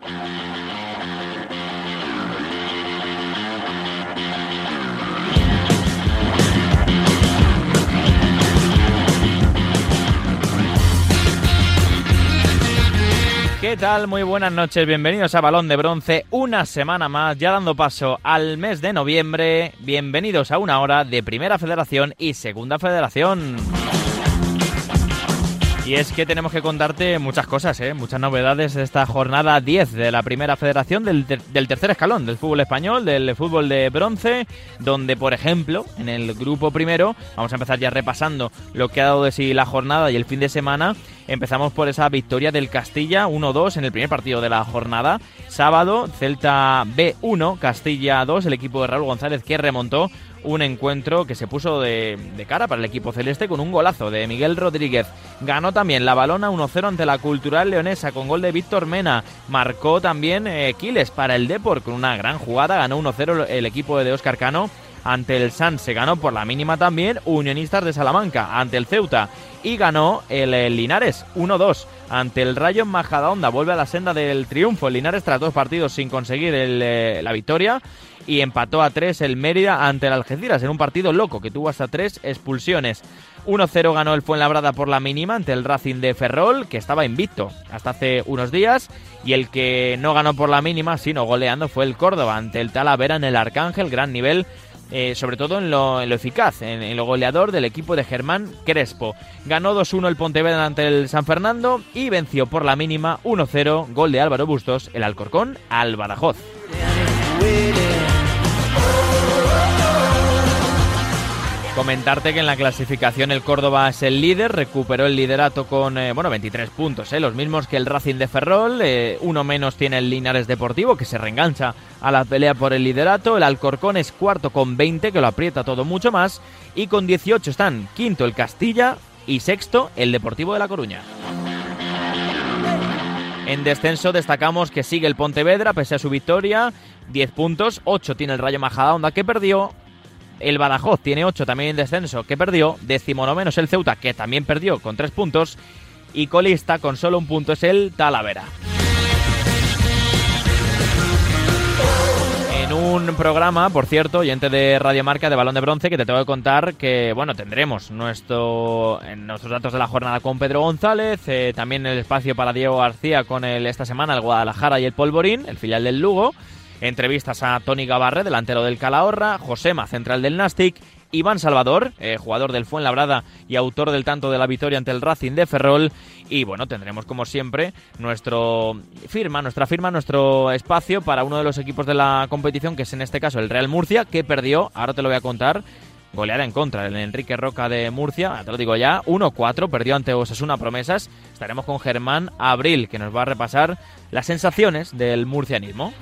¿Qué tal? Muy buenas noches, bienvenidos a Balón de Bronce, una semana más, ya dando paso al mes de noviembre, bienvenidos a una hora de Primera Federación y Segunda Federación. Y es que tenemos que contarte muchas cosas, ¿eh? muchas novedades de esta jornada 10 de la primera federación del, del, tercer escalón del fútbol español, del fútbol de bronce, donde, por ejemplo, en el grupo primero, vamos a empezar ya repasando lo que ha dado de sí la jornada y el fin de semana. Empezamos por esa victoria del Castilla 1-2 en el primer partido de la jornada. Sábado, Celta B1, Castilla 2, el equipo de Raúl González que remontó un encuentro que se puso de, cara para el equipo celeste con un golazo de Miguel Rodríguez. Ganó también la balona 1-0 ante la Cultural Leonesa con gol de Víctor Mena. Marcó también eh, Quiles para el Depor con una gran jugada. Ganó 1-0 el equipo de Oscar Cano ante el San se ganó por la mínima también Unionistas de Salamanca ante el Ceuta y ganó el, Linares 1-2 ante el Rayo Majadahonda vuelve a la senda del triunfo el Linares tras dos partidos sin conseguir eh, la victoria y empató a tres el Mérida ante el Algeciras en un partido loco que tuvo hasta tres expulsiones 1-0 ganó el Fuenlabrada por la mínima ante el Racing de Ferrol, que estaba invicto hasta hace unos días. Y el que no ganó por la mínima, sino goleando, fue el Córdoba ante el Talavera en el Arcángel. Gran nivel eh, sobre todo en lo, en lo eficaz, en, lo goleador del equipo de Germán Crespo. Ganó 2-1 el Pontevedra ante el San Fernando y venció por la mínima 1-0, gol de Álvaro Bustos, el Alcorcón al Badajoz. Comentarte que en la clasificación el Córdoba es el líder, recuperó el liderato con eh, bueno 23 puntos, eh, los mismos que el Racing de Ferrol, eh, uno menos tiene el Linares Deportivo que se reengancha a la pelea por el liderato, el Alcorcón es cuarto con 20 que lo aprieta todo mucho más y con 18 están quinto el Castilla y sexto el Deportivo de La Coruña. En descenso destacamos que sigue el Pontevedra pese a su victoria, 10 puntos, 8 tiene el Rayo Majadahonda que perdió, el Badajoz tiene 8 también en descenso que perdió. Décimo menos el Ceuta que también perdió con 3 puntos. Y colista con solo un punto es el Talavera. En un programa, por cierto, oyente de Radio Marca de Balón de Bronce, que te tengo que contar que, bueno, tendremos nuestro, en nuestros datos de la jornada con Pedro González, eh, también el espacio para Diego García con el, esta semana el Guadalajara y el Polvorín, el filial del Lugo. Entrevistas a Tony Gavarre, delantero del Calahorra, Josema, central del Nastic, Iván Salvador, eh, jugador del Fuenlabrada y autor del tanto de la victoria ante el Racing de Ferrol. Y bueno, tendremos como siempre nuestro firma, nuestra firma, nuestro espacio para uno de los equipos de la competición, que es en este caso el Real Murcia, que perdió, ahora te lo voy a contar, goleada en contra el Enrique Roca de Murcia, te lo digo ya, 1-4, perdió ante Osasuna Promesas. Estaremos con Germán Abril, que nos va a repasar las sensaciones del murcianismo.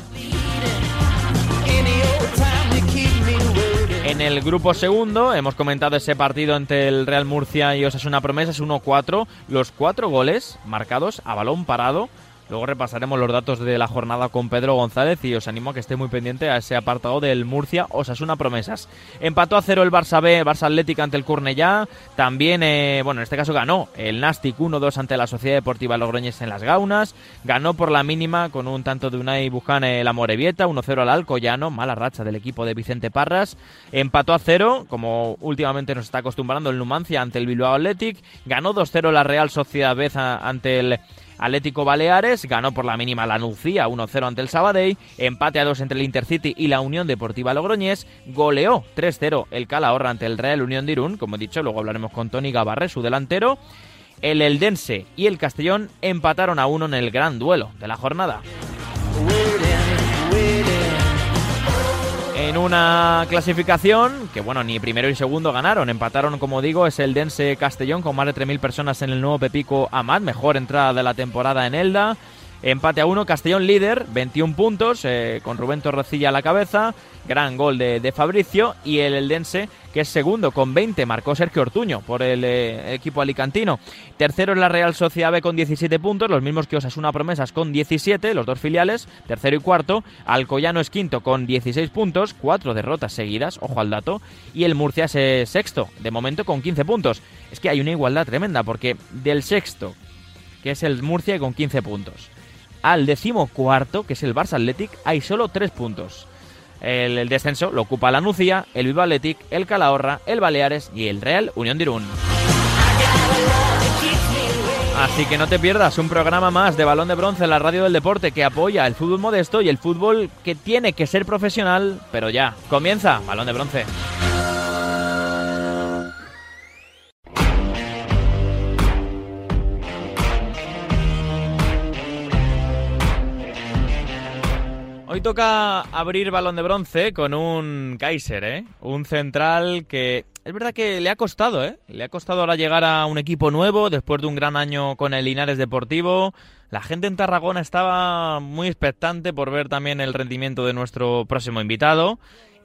En el grupo segundo hemos comentado ese partido entre el Real Murcia y Osasuna Promesas 1-4, los cuatro goles marcados a balón parado. Luego repasaremos los datos de la jornada con Pedro González y os animo a que esté muy pendiente a ese apartado del Murcia Osasuna Promesas. Empató a cero el Barça B, Barça Atlética ante el Cornellá. También, eh, bueno, en este caso ganó el Nastic 1-2 ante la Sociedad Deportiva Logroñés en las Gaunas. Ganó por la mínima con un tanto de Unai Buján la Morevieta, 1-0 al Alcoyano. Mala racha del equipo de Vicente Parras. Empató a cero, como últimamente nos está acostumbrando el Numancia ante el Bilbao Athletic. Ganó 2-0 la Real Sociedad B ante el Atlético Baleares ganó por la mínima la Nucía 1-0 ante el Sabadell, empate a 2 entre el Intercity y la Unión Deportiva Logroñés, goleó 3-0 el Calahorra ante el Real Unión de Irún, como he dicho, luego hablaremos con Tony Gavarre, su delantero. El Eldense y el Castellón empataron a uno en el gran duelo de la jornada. En una clasificación que, bueno, ni primero y segundo ganaron. Empataron, como digo, es el Dense Castellón con más de 3.000 personas en el nuevo Pepico Amat. Mejor entrada de la temporada en Elda. Empate a uno, Castellón líder, 21 puntos, eh, con Rubén Torrecilla a la cabeza. Gran gol de, de, Fabricio. Y el Eldense, que es segundo con 20, marcó Sergio Ortuño por el eh, equipo alicantino. Tercero en la Real Sociedad B con 17 puntos, los mismos que Osasuna Promesas con 17, los dos filiales, tercero y cuarto. Alcoyano es quinto con 16 puntos, cuatro derrotas seguidas, ojo al dato. Y el Murcia es eh, sexto, de momento con 15 puntos. Es que hay una igualdad tremenda, porque del sexto, que es el Murcia con 15 puntos al decimocuarto, que es el Barça Athletic, hay solo tres puntos. El, descenso lo ocupa la Nucía, el Viva Athletic, el Calahorra, el Baleares y el Real Unión de Irún. Así que no te pierdas un programa más de Balón de Bronce en la radio del deporte que apoya el fútbol modesto y el fútbol que tiene que ser profesional, pero ya. Comienza Balón de Bronce. Toca abrir balón de bronce con un Kaiser, ¿eh? Un central que es verdad que le ha costado, ¿eh? Le ha costado ahora llegar a un equipo nuevo después de un gran año con el Linares Deportivo. La gente en Tarragona estaba muy expectante por ver también el rendimiento de nuestro próximo invitado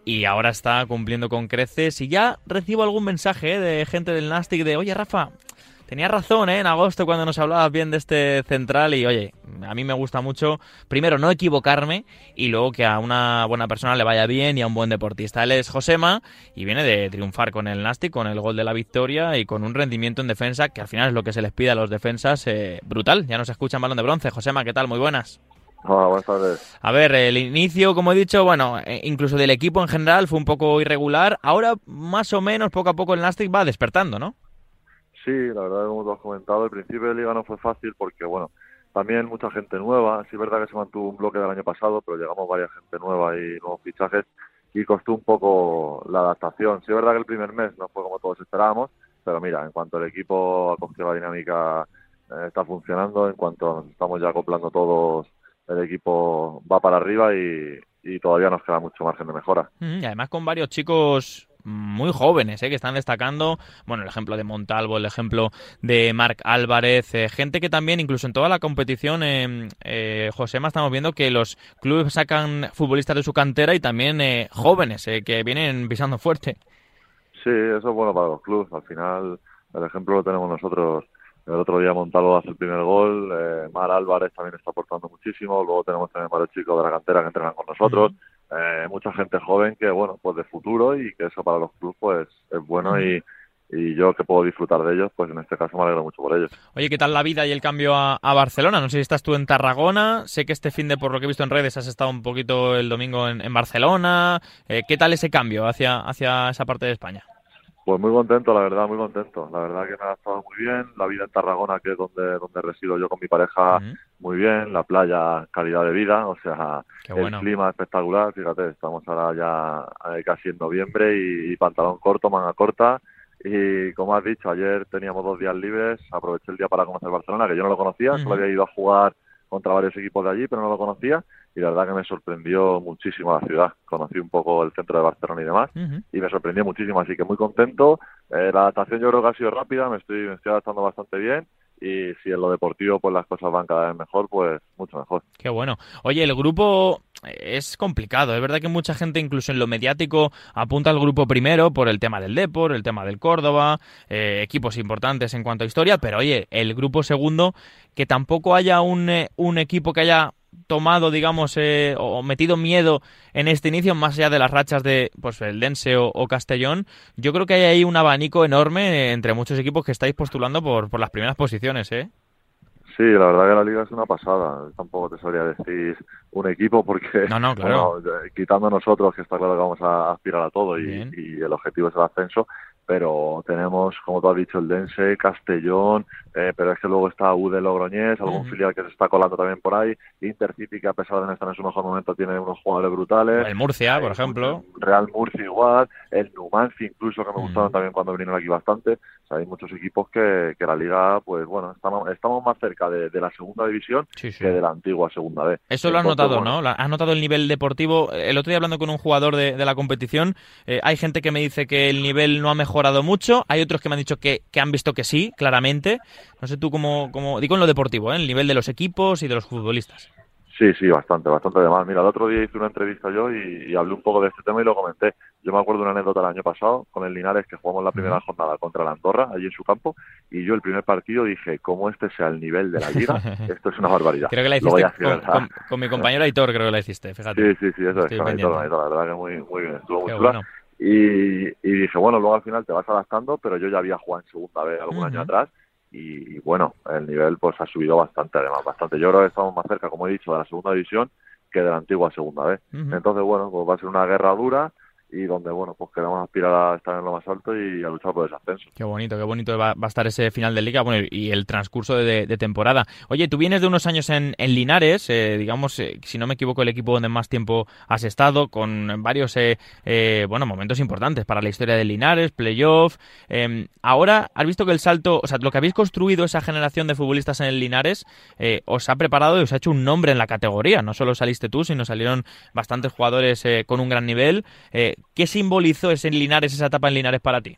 y ahora está cumpliendo con creces y ya recibo algún mensaje ¿eh? de gente del Nastic de, oye Rafa, Tenía razón ¿eh? en agosto cuando nos hablabas bien de este central y oye, a mí me gusta mucho, primero no equivocarme y luego que a una buena persona le vaya bien y a un buen deportista. Él es Josema y viene de triunfar con el Nastic, con el gol de la victoria y con un rendimiento en defensa que al final es lo que se les pide a los defensas eh, brutal. Ya nos escuchan balón de bronce. Josema, ¿qué tal? Muy buenas. Hola, buenas tardes. A ver, el inicio, como he dicho, bueno, eh, incluso del equipo en general fue un poco irregular. Ahora, más o menos, poco a poco el Nastic va despertando, ¿no? Sí, la verdad, como tú has comentado, el principio de liga no fue fácil porque, bueno, también mucha gente nueva. Sí, es verdad que se mantuvo un bloque del año pasado, pero llegamos varias gente nueva y nuevos fichajes y costó un poco la adaptación. Sí, es verdad que el primer mes no fue como todos esperábamos, pero mira, en cuanto el equipo ha cogido la dinámica, eh, está funcionando, en cuanto nos estamos ya acoplando todos, el equipo va para arriba y, y todavía nos queda mucho margen de mejora. Y además con varios chicos muy jóvenes ¿eh? que están destacando. Bueno, el ejemplo de Montalvo, el ejemplo de Marc Álvarez, eh, gente que también, incluso en toda la competición, eh, eh Josema, estamos viendo que los clubes sacan futbolistas de su cantera y también eh, jóvenes que vienen pisando fuerte. Sí, eso es bueno para los clubes. Al final, el ejemplo lo tenemos nosotros. El otro día Montalvo hace el primer gol, Mar Álvarez también está aportando muchísimo, luego tenemos también varios chicos de la cantera que entrenan con nosotros eh, mucha gente joven que, bueno, pues de futuro y que eso para los clubes pues es bueno y, y yo que puedo disfrutar de ellos, pues en este caso me alegro mucho por ellos. Oye, ¿qué tal la vida y el cambio a, Barcelona? No sé si estás tú en Tarragona, sé que este fin de, por lo que he visto en redes, has estado un poquito el domingo en, en Barcelona. Eh, ¿Qué tal ese cambio hacia, hacia esa parte de España? Pues muy contento, la verdad, muy contento. La verdad que me ha estado muy bien. La vida en Tarragona, que es donde, donde resido yo con mi pareja, muy bien. La playa, calidad de vida, o sea, el clima espectacular. Fíjate, estamos ahora ya eh, casi en noviembre y, pantalón corto, manga corta. Y como has dicho, ayer teníamos dos días libres. Aproveché el día para conocer Barcelona, que yo no lo conocía. Solo había ido a jugar contra varios equipos de allí, pero no lo conocía y la verdad que me sorprendió muchísimo la ciudad. Conocí un poco el centro de Barcelona y demás y me sorprendió muchísimo, así que muy contento. Eh, la adaptación yo creo que ha sido rápida, me estoy, me estoy adaptando bastante bien y si en lo deportivo pues las cosas van cada vez mejor, pues mucho mejor. Qué bueno. Oye, el grupo es complicado. Es verdad que mucha gente, incluso en lo mediático, apunta al grupo primero por el tema del Depor, el tema del Córdoba, eh, equipos importantes en cuanto a historia, pero oye, el grupo segundo, que tampoco haya un, eh, un equipo que haya tomado, digamos, eh, o metido miedo en este inicio, más allá de las rachas de pues el Dense o, Castellón, yo creo que hay ahí un abanico enorme entre muchos equipos que estáis postulando por, por las primeras posiciones, ¿eh? Sí, la verdad que la liga es una pasada. Tampoco te sabría decir un equipo porque, no, no, claro. quitando nosotros, que está claro que vamos a aspirar a todo y, y, el objetivo es el ascenso, pero tenemos, como tú has dicho, el Dense, Castellón, eh, pero es que luego está U de Logroñés, algún filial que se está colando también por ahí, Intercity, que a pesar de no estar en su mejor momento, tiene unos jugadores brutales. El Murcia, por ejemplo. Real Murcia igual, el Numancia incluso, que me gustaron también cuando vinieron aquí bastante. Hay muchos equipos que, que la liga, pues bueno, estamos, estamos más cerca de, la segunda división que de la antigua segunda B. Eso lo has notado, ¿no? Has notado el nivel deportivo. El otro día hablando con un jugador de, de la competición, eh, hay gente que me dice que el nivel no ha mejorado mejorado mucho, hay otros que me han dicho que, que han visto que sí, claramente. No sé tú cómo, cómo digo en lo deportivo, ¿eh? el nivel de los equipos y de los futbolistas. Sí, sí, bastante, bastante de más. Mira, el otro día hice una entrevista yo y, hablé un poco de este tema y lo comenté. Yo me acuerdo de una anécdota el año pasado con el Linares que jugamos la primera jornada contra la Andorra, allí en su campo, y yo el primer partido dije, como este sea el nivel de la liga, esto es una barbaridad. Creo que la hiciste con, mi compañero Aitor, creo que la hiciste, fíjate. Sí, sí, sí, eso es, con Aitor, la verdad que muy, muy bien, estuvo muy chula. Y, dije, bueno, luego al final te vas adaptando, pero yo ya había jugado en segunda vez algún año atrás y, bueno, el nivel pues ha subido bastante, además, bastante. Yo creo que estamos más cerca, como he dicho, de la segunda división que de la antigua segunda vez. Entonces, bueno, pues va a ser una guerra dura y donde, bueno, pues queremos aspirar a estar en lo más alto y a luchar por ese ascenso. Qué bonito, qué bonito va, a estar ese final de liga bueno, y el transcurso de, temporada. Oye, tú vienes de unos años en, Linares, eh, digamos, eh, si no me equivoco, el equipo donde más tiempo has estado, con varios, eh, bueno, momentos importantes para la historia de Linares, playoff. Em, ahora, has visto que el salto, o sea, lo que habéis construido esa generación de futbolistas en el Linares, os ha preparado y os ha hecho un nombre en la categoría. No solo saliste tú, sino salieron bastantes jugadores con un gran nivel. ¿Qué simbolizó ese Linares, esa etapa en Linares para ti?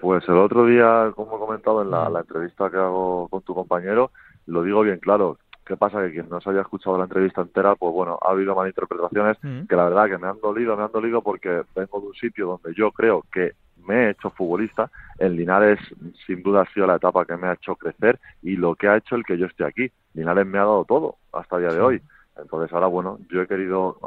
Pues el otro día, como he comentado en la, entrevista que hago con tu compañero, lo digo bien claro. ¿Qué pasa? Que quien no se haya escuchado la entrevista entera, pues bueno, ha habido malinterpretaciones que la verdad que me han dolido, me han dolido porque vengo de un sitio donde yo creo que me he hecho futbolista. En Linares, sin duda, ha sido la etapa que me ha hecho crecer y lo que ha hecho el que yo esté aquí. Linares me ha dado todo hasta el día de hoy. Entonces ahora, bueno, yo he querido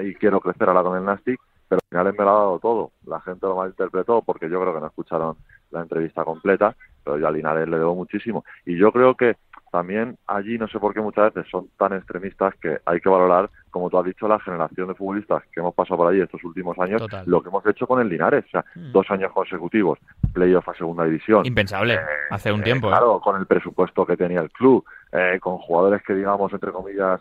eh, y quiero crecer ahora con el Nastic pero al final me lo ha dado todo. La gente lo malinterpretó porque yo creo que no escucharon la entrevista completa, pero yo a Linares le debo muchísimo. Y yo creo que también allí, no sé por qué muchas veces son tan extremistas que hay que valorar, como tú has dicho, la generación de futbolistas que hemos pasado por allí estos últimos años, lo que hemos hecho con el Linares. O sea, mm. dos años consecutivos, playoff a segunda división. Impensable, eh, hace un tiempo. ¿eh? claro, con el presupuesto que tenía el club, eh, con jugadores que, digamos, entre comillas,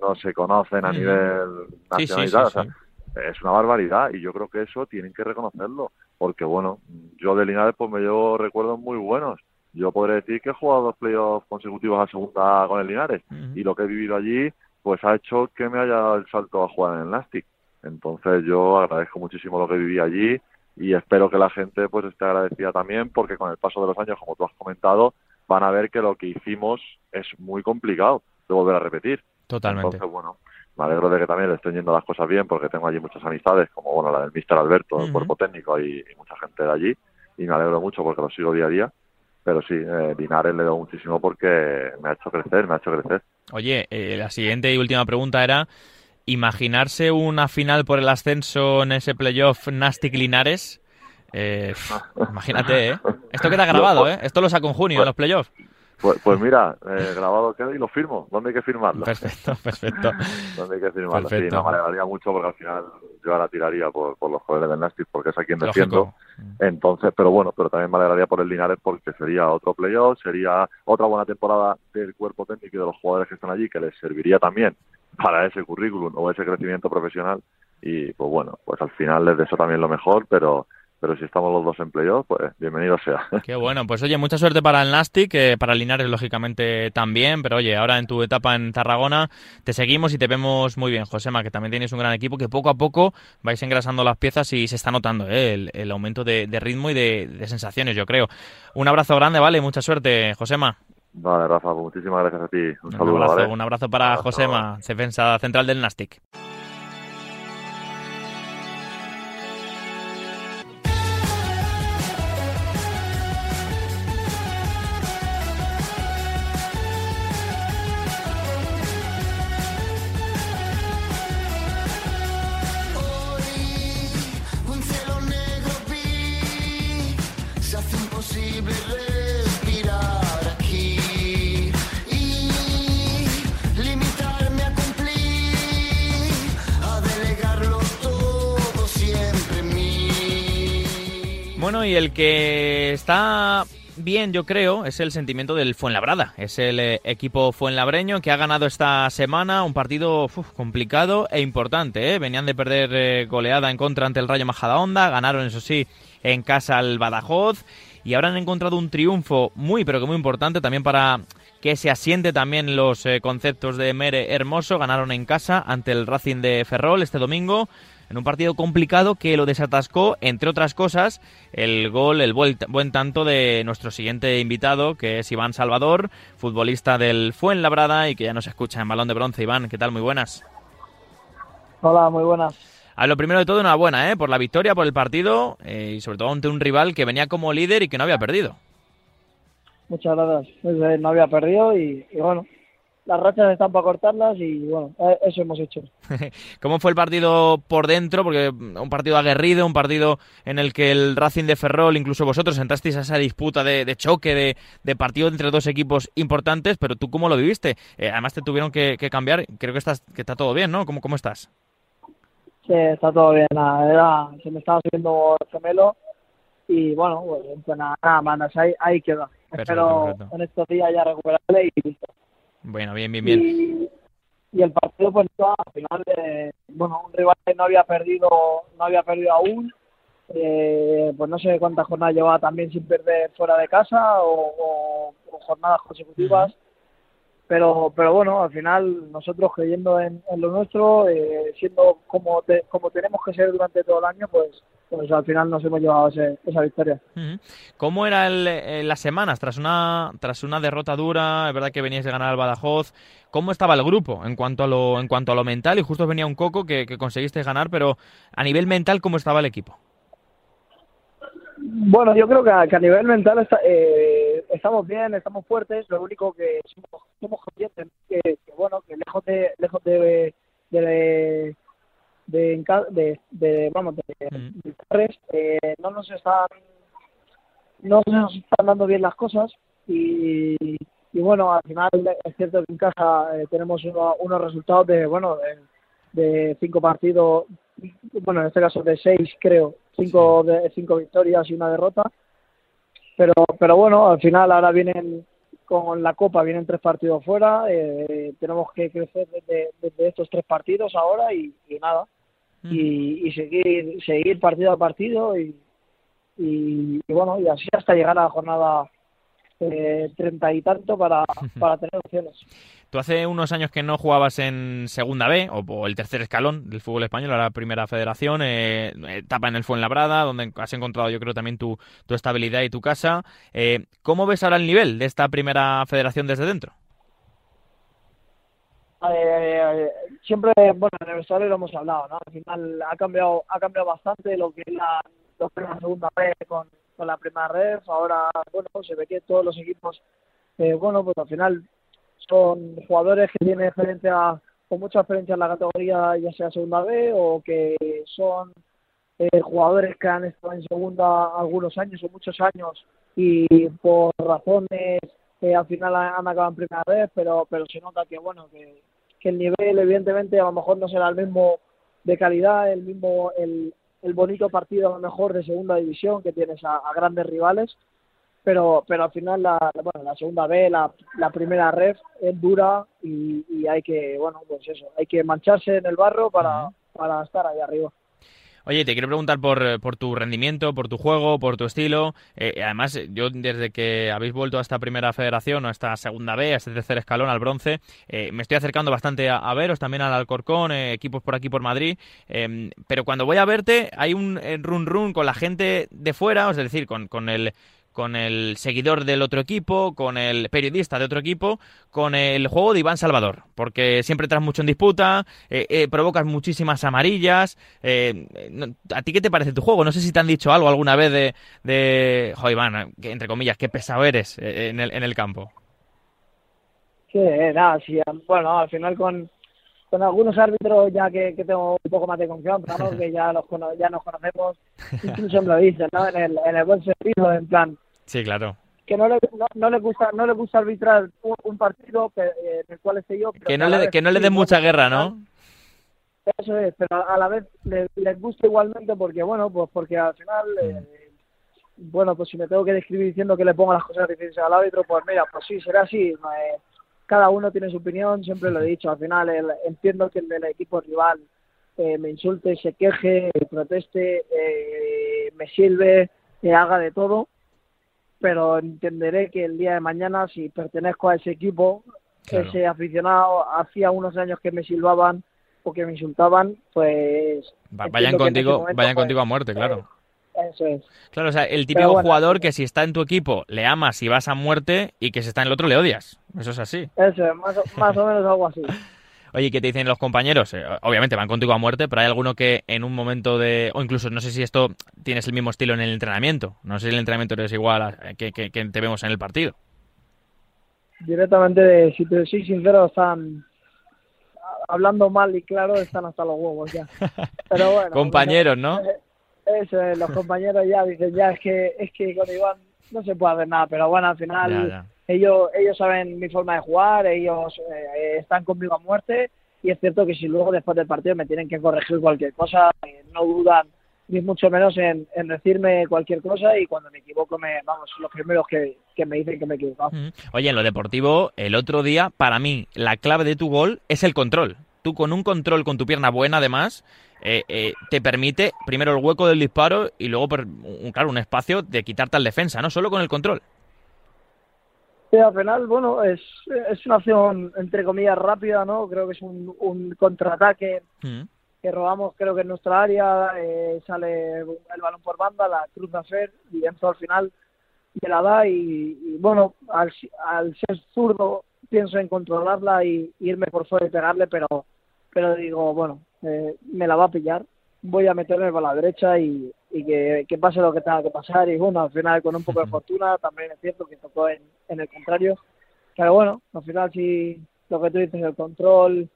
no se conocen a mm. nivel nacional es una barbaridad y yo creo que eso tienen que reconocerlo porque bueno yo de Linares pues me llevo recuerdos muy buenos. Yo podré decir que he jugado dos playoffs consecutivos a segunda con el Linares y lo que he vivido allí pues ha hecho que me haya dado el salto a jugar en el Nastic. Entonces yo agradezco muchísimo lo que viví allí y espero que la gente pues esté agradecida también porque con el paso de los años como tú has comentado van a ver que lo que hicimos es muy complicado de volver a repetir. Totalmente. Entonces bueno me alegro de que también le estén yendo las cosas bien porque tengo allí muchas amistades, como bueno la del Mister Alberto, el cuerpo técnico y, mucha gente de allí, y me alegro mucho porque lo sigo día a día. Pero sí, eh, Linares le doy muchísimo porque me ha hecho crecer, me ha hecho crecer. Oye, eh, la siguiente y última pregunta era, ¿imaginarse una final por el ascenso en ese playoff Nastic Linares? Eh, imagínate, ¿eh? Esto queda grabado, ¿eh? Esto lo saco en junio, en los playoffs. Pues, pues mira, eh, grabado queda y lo firmo. ¿Dónde hay que firmarlo? Perfecto, perfecto. ¿Dónde hay que firmarlo? Sí, no, me alegraría mucho porque al final yo ahora tiraría por, por los jóvenes del Nastic porque es a quien defiendo. Entonces, pero bueno, pero también me alegraría por el Linares porque sería otro playoff, sería otra buena temporada del cuerpo técnico y de los jugadores que están allí que les serviría también para ese currículum o ese crecimiento profesional. Y pues bueno, pues al final les deseo también lo mejor, pero pero si estamos los dos en playoff, pues bienvenido sea. Qué bueno, pues oye, mucha suerte para el Nastic, eh, para Linares lógicamente también, pero oye, ahora en tu etapa en Tarragona te seguimos y te vemos muy bien, Josema, que también tienes un gran equipo, que poco a poco vais engrasando las piezas y se está notando eh, el, aumento de, ritmo y de, sensaciones, yo creo. Un abrazo grande, ¿vale? Mucha suerte, Josema. Vale, Rafa, pues muchísimas gracias a ti. Un, saludo, abrazo, Un abrazo para Josema, defensa central del Nastic. El que está bien, yo creo, es el sentimiento del Fuenlabrada. Es el eh, equipo fuenlabreño que ha ganado esta semana un partido complicado e importante. ¿eh? Venían de perder eh, goleada en contra ante el Rayo Majadahonda, ganaron, eso sí, en casa al Badajoz y ahora han encontrado un triunfo muy, pero que muy importante también para que se asiente también los conceptos de Mere Hermoso. Ganaron en casa ante el Racing de Ferrol este domingo en un partido complicado que lo desatascó, entre otras cosas, el gol, el buen tanto de nuestro siguiente invitado, que es Iván Salvador, futbolista del Fuenlabrada y que ya nos escucha en Balón de Bronce. Iván, ¿qué tal? Muy buenas. Hola, muy buenas. A lo primero de todo, enhorabuena ¿eh? por la victoria, por el partido eh, y sobre todo ante un rival que venía como líder y que no había perdido. Muchas gracias. No había perdido y, bueno, las rachas están para cortarlas y bueno, eh, eso hemos hecho. ¿Cómo fue el partido por dentro? Porque un partido aguerrido, un partido en el que el Racing de Ferrol, incluso vosotros, entrasteis a esa disputa de, choque, de, de, partido entre dos equipos importantes, pero tú cómo lo viviste? Eh, además te tuvieron que, cambiar, creo que, estás, que está todo bien, ¿no? ¿Cómo, cómo estás? Sí, está todo bien, nada, se me estaba subiendo el gemelo y bueno, pues, nada, nada ahí, ahí queda. Espero en estos días ya recuperarle y listo. Bueno, bien, bien, bien. Y, el partido, pues, al final, eh, bueno, un rival que no había perdido, no había perdido aún, eh, pues no sé cuántas jornadas llevaba también sin perder fuera de casa o, jornadas consecutivas. Pero, pero bueno, al final nosotros creyendo en, lo nuestro, eh, siendo como, como tenemos que ser durante todo el año, pues pues al final nos hemos llevado esa victoria. ¿Cómo era el, las semanas tras una tras una derrota dura? Es verdad que veníais de ganar al Badajoz. ¿Cómo estaba el grupo en cuanto a lo en cuanto a lo mental? Y justo venía un coco que, que conseguiste ganar, pero a nivel mental, ¿cómo estaba el equipo? Bueno, yo creo que a, nivel mental eh, estamos bien, estamos fuertes. Lo único que somos, conscientes que, bueno, que lejos de lejos de de, de, de vamos de, mm. eh, no nos están no nos están dando bien las cosas y, y bueno al final es cierto que en casa eh, tenemos unos resultados de bueno de, cinco partidos bueno en este caso de seis creo cinco de cinco victorias y una derrota. Pero pero bueno al final ahora vienen con la Copa vienen tres partidos fuera, eh, tenemos que crecer desde, estos tres partidos ahora y, nada, y, y, seguir seguir partido a partido y, y, bueno, y así hasta llegar a la jornada treinta y tanto para, para tener opciones. Tú hace unos años que no jugabas en Segunda B o, el tercer escalón del fútbol español, la primera federación, eh, etapa en el Fuenlabrada, donde has encontrado yo creo también tu, tu estabilidad y tu casa. Eh, ¿Cómo ves ahora el nivel de esta primera federación desde dentro? Eh, siempre, bueno, en el lo hemos hablado, ¿no? Al final ha cambiado, ha cambiado bastante lo que es la, segunda vez con, con la primera red. Ahora, bueno, se ve que todos los equipos, eh, bueno, pues al final son jugadores que tienen experiencia con mucha experiencia en la categoría, ya sea segunda B, o que son eh, jugadores que han estado en segunda algunos años o muchos años y por razones que al final han acabado en primera vez, pero pero se nota que bueno que, que el nivel evidentemente a lo mejor no será el mismo de calidad, el mismo el, el bonito partido a lo mejor de segunda división que tienes a grandes rivales, pero pero al final la, bueno, la segunda B, la, la primera ref es dura y, y, hay que, bueno, pues eso, hay que mancharse en el barro para, para estar ahí arriba. Oye, te quiero preguntar por, por, tu rendimiento, por tu juego, por tu estilo. Eh, además, yo desde que habéis vuelto a esta primera federación, o a esta segunda B, a este tercer escalón, al bronce, eh, me estoy acercando bastante a, veros, también al Alcorcón, eh, equipos por aquí por Madrid. Em, pero cuando voy a verte, hay un run run con la gente de fuera, es decir, con, con el con el seguidor del otro equipo, con el periodista de otro equipo, con el juego de Iván Salvador, porque siempre entras mucho en disputa, eh, eh, provocas muchísimas amarillas. Eh, ¿A ti qué te parece tu juego? No sé si te han dicho algo alguna vez de, de jo, Iván, entre comillas, qué pesado eres en el, en el campo. Sí, nada, sí, bueno, al final con, con algunos árbitros ya que, que, tengo un poco más de confianza, ¿no? que ya, los, ya nos conocemos, incluso me lo dicen, ¿no? En el, en el buen sentido, en plan, Sí, claro. Que no le, no, le gusta no le gusta arbitrar un, partido que, eh, en el cual esté yo. que no, le, que no le dé mucha guerra, ¿no? Eso es, pero a la vez les, gusta igualmente porque, bueno, pues porque al final, mm. eh, bueno, pues si me tengo que describir diciendo que le pongo las cosas difíciles al árbitro, pues mira, pues sí, será así. Eh, cada uno tiene su opinión, siempre lo he dicho. Al final entiendo que el del equipo rival me insulte, se queje, proteste, me sirve, me haga de todo pero entenderé que el día de mañana, si pertenezco a ese equipo, ese aficionado, hacía unos años que me silbaban o que me insultaban, pues... vayan contigo, vayan contigo a muerte, claro. Eh, eso es. Claro, o sea, el típico jugador que si está en tu equipo le amas y vas a muerte y que si está en el otro le odias. Eso es así. Eso es, más, más o menos algo así. Oye, ¿qué te dicen los compañeros? Eh, obviamente van contigo a muerte, pero hay alguno que en un momento de... O incluso, no sé si esto tienes el mismo estilo en el entrenamiento. No sé si el entrenamiento es igual a, que, que, te vemos en el partido. directamente, si te soy sincero, están hablando mal y claro, están hasta los huevos ya. Pero bueno. Compañeros, ¿no? Eso, los compañeros ya dicen, ya es que, es que con Iván no se puede hacer nada, pero bueno, al final ellos ellos saben mi forma de jugar, ellos eh, están conmigo a muerte y es cierto que si luego después del partido me tienen que corregir cualquier cosa, eh, no dudan ni mucho menos en, decirme cualquier cosa y cuando me equivoco, me, vamos, los primeros que, me dicen que me he equivocado. Oye, en lo deportivo, el otro día, para mí, la clave de tu gol es el control. Tú con un control con tu pierna buena, además, eh, eh, te permite primero el hueco del disparo y luego, un, claro, un espacio de quitarte al defensa, ¿no? Solo con el control. Sí, al final, bueno, es, es una acción, entre comillas, rápida, ¿no? Creo que es un, un contraataque que robamos creo que en nuestra área, eh, sale el balón por banda, la cruz de hacer y Enzo al final me la da y, bueno, al, al, ser zurdo pienso en controlarla y, irme por fuera y pegarle, pero, pero digo, bueno, eh, me la va a pillar, voy a meterme para la derecha y, y que, que, pase lo que tenga que pasar. Y bueno, al final con un poco de fortuna, también es cierto que tocó en, en el contrario, pero bueno, al final sí, lo que tú dices, el control,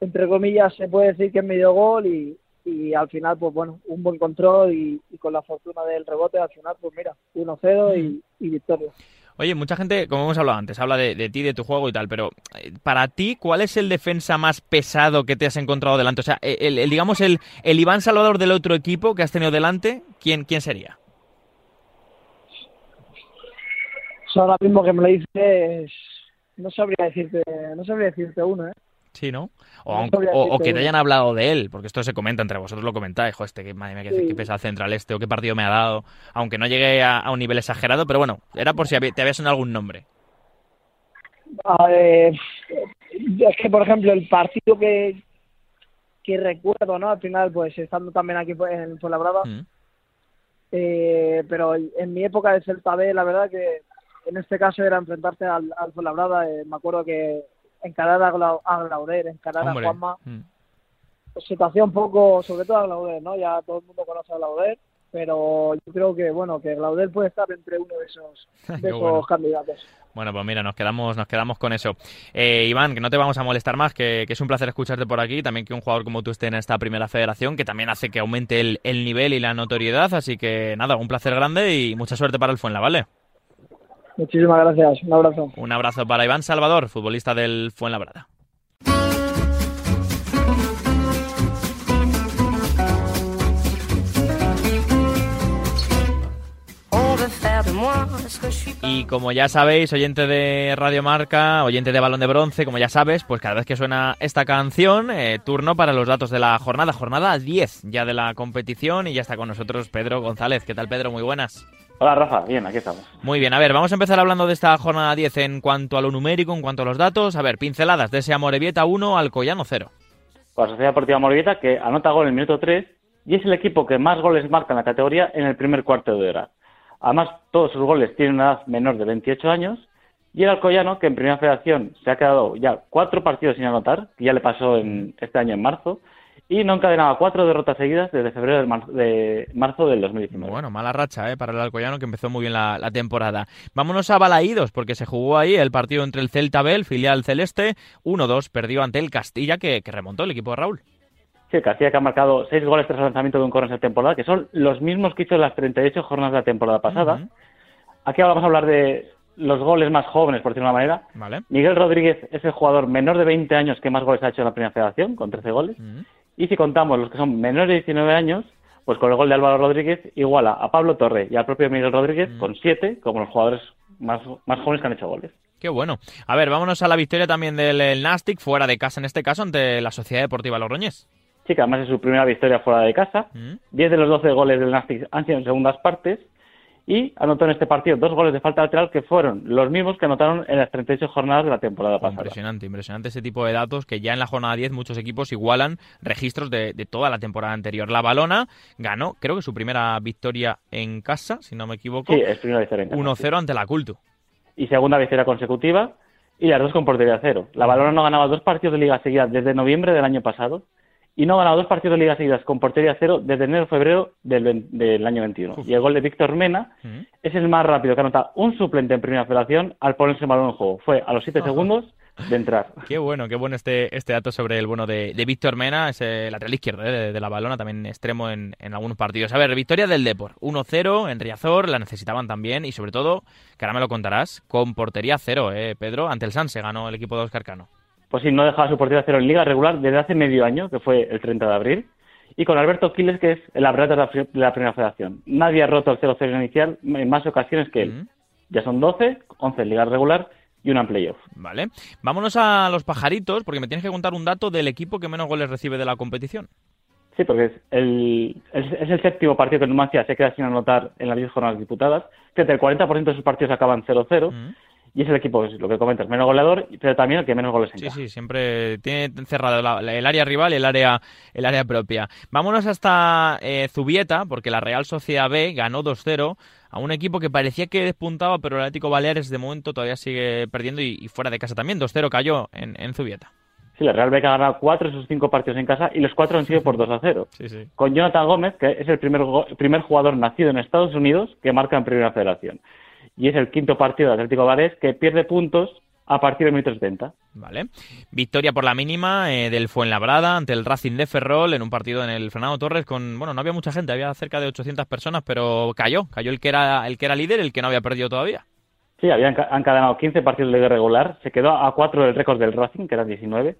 entre comillas, se puede decir que es medio gol y, y al final, pues bueno, un buen control y, con la fortuna del rebote, al final, pues mira, 1-0 y, y, victoria. Oye, mucha gente, como hemos hablado antes, habla de, ti, de tu juego y tal, pero eh, para ti, ¿cuál es el defensa más pesado que te has encontrado delante? O sea, el, digamos, el, el Iván Salvador del otro equipo que has tenido delante, ¿quién, quién sería? ahora mismo que me lo dices, no sabría decirte, no sabría decirte uno, ¿eh? Sí, ¿no? O, que te hayan hablado de él, porque esto se comenta entre vosotros, lo comentáis, jo, este, que, madre mía, qué, pesa central este, o qué partido me ha dado, aunque no llegue a, un nivel exagerado, pero bueno, era por si te había sonado algún nombre. es que, por ejemplo, el partido que, que recuerdo, ¿no? Al final, pues estando también aquí en Fuenlabrada, mm. eh, pero en mi época de Celta B, la verdad que en este caso era enfrentarte al, al Fuenlabrada, eh, me acuerdo que encarar a, Glauder, encarar a Juanma. Mm. Pues situación poco, sobre todo a Glauder, ¿no? Ya todo el mundo conoce a Glauder, pero yo creo que, bueno, que Glauder puede estar entre uno de esos, esos candidatos. Bueno, pues mira, nos quedamos, nos quedamos con eso. Eh, Iván, que no te vamos a molestar más, que, es un placer escucharte por aquí, también que un jugador como tú esté en esta primera federación, que también hace que aumente el, el nivel y la notoriedad, así que nada, un placer grande y mucha suerte para el Fuenla, ¿vale? Muchísimas gracias. Un abrazo. Un abrazo para Iván Salvador, futbolista del Fuenlabrada. Y como ya sabéis, oyente de Radio Marca, oyente de Balón de Bronce, como ya sabes, pues cada vez que suena esta canción, eh, turno para los datos de la jornada, jornada 10 ya de la competición y ya está con nosotros Pedro González. ¿Qué tal Pedro? Muy buenas. Hola Rafa, bien, aquí estamos. Muy bien, a ver, vamos a empezar hablando de esta jornada 10 en cuanto a lo numérico, en cuanto a los datos. A ver, pinceladas de ese Amorebieta 1 al Collano 0. La Sociedad Deportiva Amorebieta que anota gol en el minuto 3 y es el equipo que más goles marca en la categoría en el primer cuarto de hora. Además, todos sus goles tienen una edad menor de 28 años y el Alcoyano, que en primera federación se ha quedado ya cuatro partidos sin anotar, que ya le pasó en, este año en marzo, y no encadenaba cuatro derrotas seguidas desde febrero de, marzo, del 2019. Bueno, mala racha ¿eh? para el Alcoyano que empezó muy bien la, temporada. Vámonos a Balaídos porque se jugó ahí el partido entre el Celta B, filial celeste, 1-2, perdió ante el Castilla que, remontó el equipo de Raúl. Sí, el Castilla que ha marcado seis goles tras el lanzamiento de un corner en temporada, que son los mismos que hizo en las 38 jornadas de la temporada pasada. Aquí ahora vamos a hablar de los goles más jóvenes, por decirlo de una manera. Miguel Rodríguez es el jugador menor de 20 años que más goles ha hecho en la primera federación, con 13 goles. Y si contamos los que son menores de 19 años, pues con el gol de Álvaro Rodríguez iguala a Pablo Torre y al propio Miguel Rodríguez con 7 como los jugadores más, más jóvenes que han hecho goles. Qué bueno. A ver, vámonos a la victoria también del Nastic, fuera de casa en este caso, ante la Sociedad Deportiva Logroñés. Sí, que además es su primera victoria fuera de casa. 10 mm. de los 12 goles del Nastic han sido en segundas partes y anotó en este partido dos goles de falta lateral que fueron los mismos que anotaron en las 38 jornadas de la temporada pasada. Impresionante, impresionante ese tipo de datos que ya en la jornada 10 muchos equipos igualan registros de, toda la temporada anterior. La Balona ganó, creo que su primera victoria en casa, si no me equivoco. Sí, es primera victoria en casa. 1-0 ante la Cultu. Y segunda victoria consecutiva y las dos con portería cero. La Balona no ganaba dos partidos de liga seguida desde noviembre del año pasado y no ha ganado dos partidos de liga seguidas con portería cero desde enero-febrero del, del, año 21. Y el gol de Víctor Mena es el más rápido que ha anotado un suplente en primera federación al ponerse el balón en juego. Fue a los 7 segundos de entrar. Qué bueno, qué bueno este, este dato sobre el bueno de, Víctor Mena, es el lateral izquierdo eh, de, la balona, también extremo en, en, algunos partidos. A ver, victoria del Depor, 1-0 en Riazor, la necesitaban también y sobre todo, que ahora me lo contarás, con portería cero, eh, Pedro, ante el Sanse ganó el equipo de Oscar Cano pues sí, no dejaba su portería cero en liga regular desde hace medio año, que fue el 30 de abril, y con Alberto Quiles, que es el abridor de la, primera federación. Nadie ha roto el 0-0 inicial en más ocasiones que él. Ya son 12, 11 en liga regular y una en playoff. Vale. Vámonos a los pajaritos, porque me tienes que contar un dato del equipo que menos goles recibe de la competición. Sí, porque es el, es, el séptimo partido que Numancia se queda sin anotar en las 10 jornadas diputadas. Fíjate, el 40% de sus partidos acaban 0-0 y es el equipo, lo que comentas, menos goleador, pero también el que menos goles encaja. Sí, sí, siempre tiene cerrado el área rival y el área, el área propia. Vámonos hasta eh, Zubieta, porque la Real Sociedad B ganó 2-0 a un equipo que parecía que despuntaba, pero el Atlético Baleares de momento todavía sigue perdiendo y, fuera de casa también. 2-0 cayó en, en Zubieta. Sí, la Real B ha ganado cuatro de sus cinco partidos en casa y los cuatro han sido por 2 a 0. Sí, sí. Con Jonathan Gómez, que es el primer, primer jugador nacido en Estados Unidos que marca en Primera Federación y es el quinto partido de Atlético Valés que pierde puntos a partir del minuto 70. Vale. Victoria por la mínima eh, del Fuenlabrada ante el Racing de Ferrol en un partido en el Fernando Torres con, bueno, no había mucha gente, había cerca de 800 personas, pero cayó, cayó el que era el que era líder, el que no había perdido todavía. Sí, habían encadenado 15 partidos de regular, se quedó a 4 del récord del Racing, que era 19,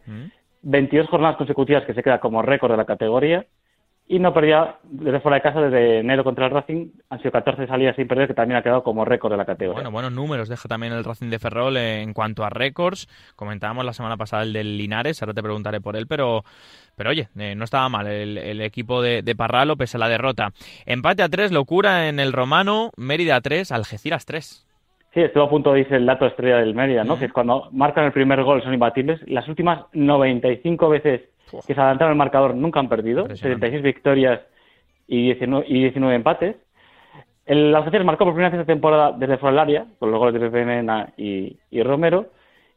22 mm. jornadas consecutivas que se queda como récord de la categoría y no perdía desde fuera de casa desde enero contra el Racing. Han sido 14 salidas sin perder, que también ha quedado como récord de la categoría. Bueno, buenos números deja también el Racing de Ferrol en cuanto a récords. Comentábamos la semana pasada el del Linares, ahora te preguntaré por él, pero, pero oye, eh, no estaba mal el, equipo de, de, Parralo pese a la derrota. Empate a 3, locura en el Romano, Mérida 3, Algeciras 3. Sí, estuvo a punto, dice el dato estrella del Mérida, ¿no? Que es cuando marcan el primer gol son imbatibles. Las últimas 95 veces que se adelantaron el marcador nunca han perdido, 76 victorias y 19, y 19 empates. El Algeciras marcó por primera vez esta temporada desde fuera del área, con los goles de Pepe Mena y, Romero,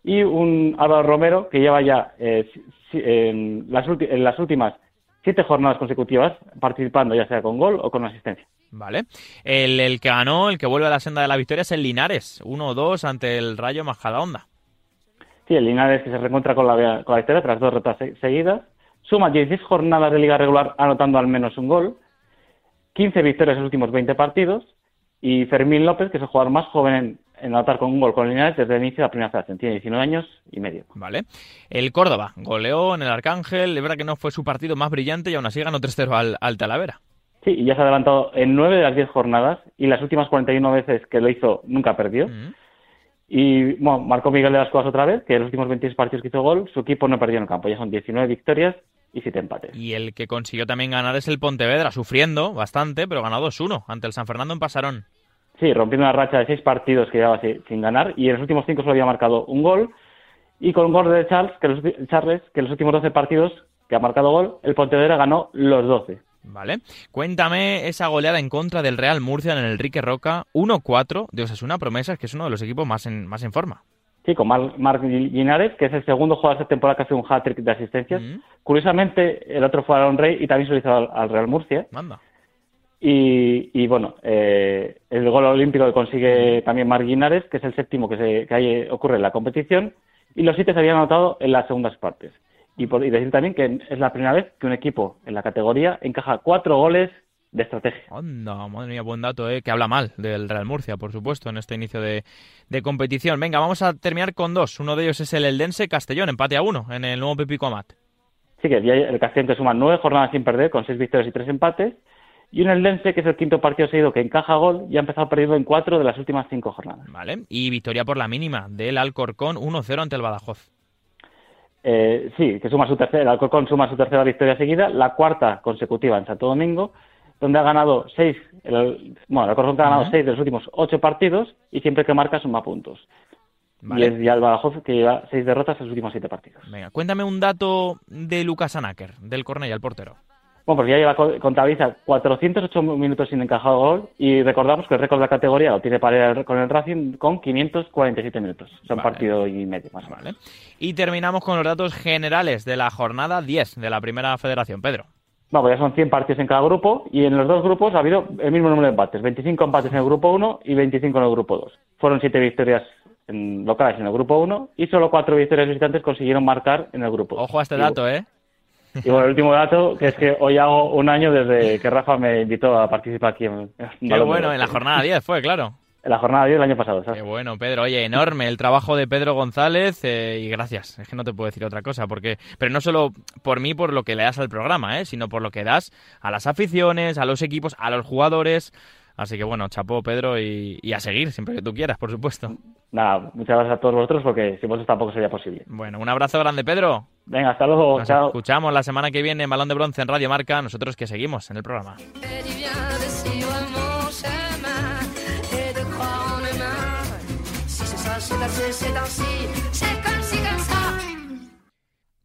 y un Álvaro Romero que lleva ya eh, en, las en las últimas siete jornadas consecutivas participando ya sea con gol o con asistencia. Vale. El, el, que ganó, el que vuelve a la senda de la victoria es el Linares, 1-2 ante el Rayo Majadahonda. Sí, el Linares que se reencuentra con la, con la victoria tras dos rotas seguidas. Suma 16 jornadas de liga regular anotando al menos un gol. 15 victorias en los últimos 20 partidos. Y Fermín López, que es el jugador más joven en, anotar con un gol con el Linares desde el inicio de la primera fase. Tiene 19 años y medio. Vale. El Córdoba goleó en el Arcángel. Es verdad que no fue su partido más brillante y aún así ganó 3-0 al, al Talavera. Sí, y ya se ha adelantado en 9 de las 10 jornadas y las últimas 41 veces que lo hizo nunca perdió. Mm. Y bueno, marcó Miguel de las Cosas otra vez, que en los últimos 26 partidos que hizo gol, su equipo no perdió en el campo. Ya son 19 victorias y 7 empates. Y el que consiguió también ganar es el Pontevedra, sufriendo bastante, pero ganó 2-1 ante el San Fernando en Pasarón. Sí, rompiendo una racha de 6 partidos que llevaba sin ganar y en los últimos 5 solo había marcado un gol. Y con un gol de Charles, que los, Charles, que en los últimos 12 partidos que ha marcado gol, el Pontevedra ganó los 12. Vale. Cuéntame esa goleada en contra del Real Murcia en el Enrique Roca, 1-4 de Osasuna Promesas, que es uno de los equipos más en, más en forma. Sí, con Marc Linares, que es el segundo jugador de esta temporada que hace un hat-trick de asistencias. Mm. Curiosamente, el otro fue Aaron Rey y también se lo hizo al, Real Murcia. Manda. Y, bueno, eh, el gol olímpico que consigue también Marc Linares, que es el séptimo que, se, que hay, ocurre en la competición, y los siete se habían anotado en las segundas partes. Y, por, decir también que es la primera vez que un equipo en la categoría encaja cuatro goles de estrategia. Anda, madre mía, buen dato, ¿eh? que habla mal del Real Murcia, por supuesto, en este inicio de, competición. Venga, vamos a terminar con dos. Uno de ellos es el Eldense Castellón, empate a uno en el nuevo Pepico Amat. Sí, que el Castellón que suma nueve jornadas sin perder, con seis victorias y tres empates. Y un Eldense que es el quinto partido seguido que encaja gol y ha empezado perdiendo en cuatro de las últimas cinco jornadas. Vale, y victoria por la mínima del Alcorcón 1-0 ante el Badajoz. Eh, sí, que suma su tercera, el Alcorcón suma su tercera victoria seguida, la cuarta consecutiva en Santo Domingo, donde ha ganado seis, el, bueno, el Alcorcón ha ganado seis de los últimos ocho partidos y siempre que marca suma puntos. Y es ya el Badajoz que lleva seis derrotas en los últimos siete partidos. Venga, cuéntame un dato de Lucas Anaker, del Cornell, el portero. Bueno, pues ya lleva contabiliza 408 minutos sin encajado gol y recordamos que el récord de la categoría lo tiene para con el Racing con 547 minutos. Son partido y medio más. Vale. Y terminamos con los datos generales de la jornada 10 de la primera federación. Pedro. Bueno, pues ya son 100 partidos en cada grupo y en los dos grupos ha habido el mismo número de empates, 25 empates en el grupo 1 y 25 en el grupo 2. Fueron 7 victorias en locales en el grupo 1 y solo 4 victorias visitantes consiguieron marcar en el grupo 2. Ojo a este dato, ¿eh? Y bueno, el último dato, que es que hoy hago un año desde que Rafa me invitó a participar aquí en... Qué bueno, en la jornada 10 fue, claro. En la jornada 10 del año pasado. ¿sabes? Qué bueno, Pedro. Oye, enorme el trabajo de Pedro González eh, y gracias. Es que no te puedo decir otra cosa, porque pero no solo por mí, por lo que le das al programa, ¿eh? sino por lo que das a las aficiones, a los equipos, a los jugadores. Así que bueno, chapó Pedro y, a seguir siempre que tú quieras, por supuesto. Nada, muchas gracias a todos vosotros porque si vosotros tampoco sería posible. Bueno, un abrazo grande, Pedro. Venga, hasta luego. Nos escuchamos la semana que viene en Balón de Bronce en Radio Marca, nosotros que seguimos en el programa.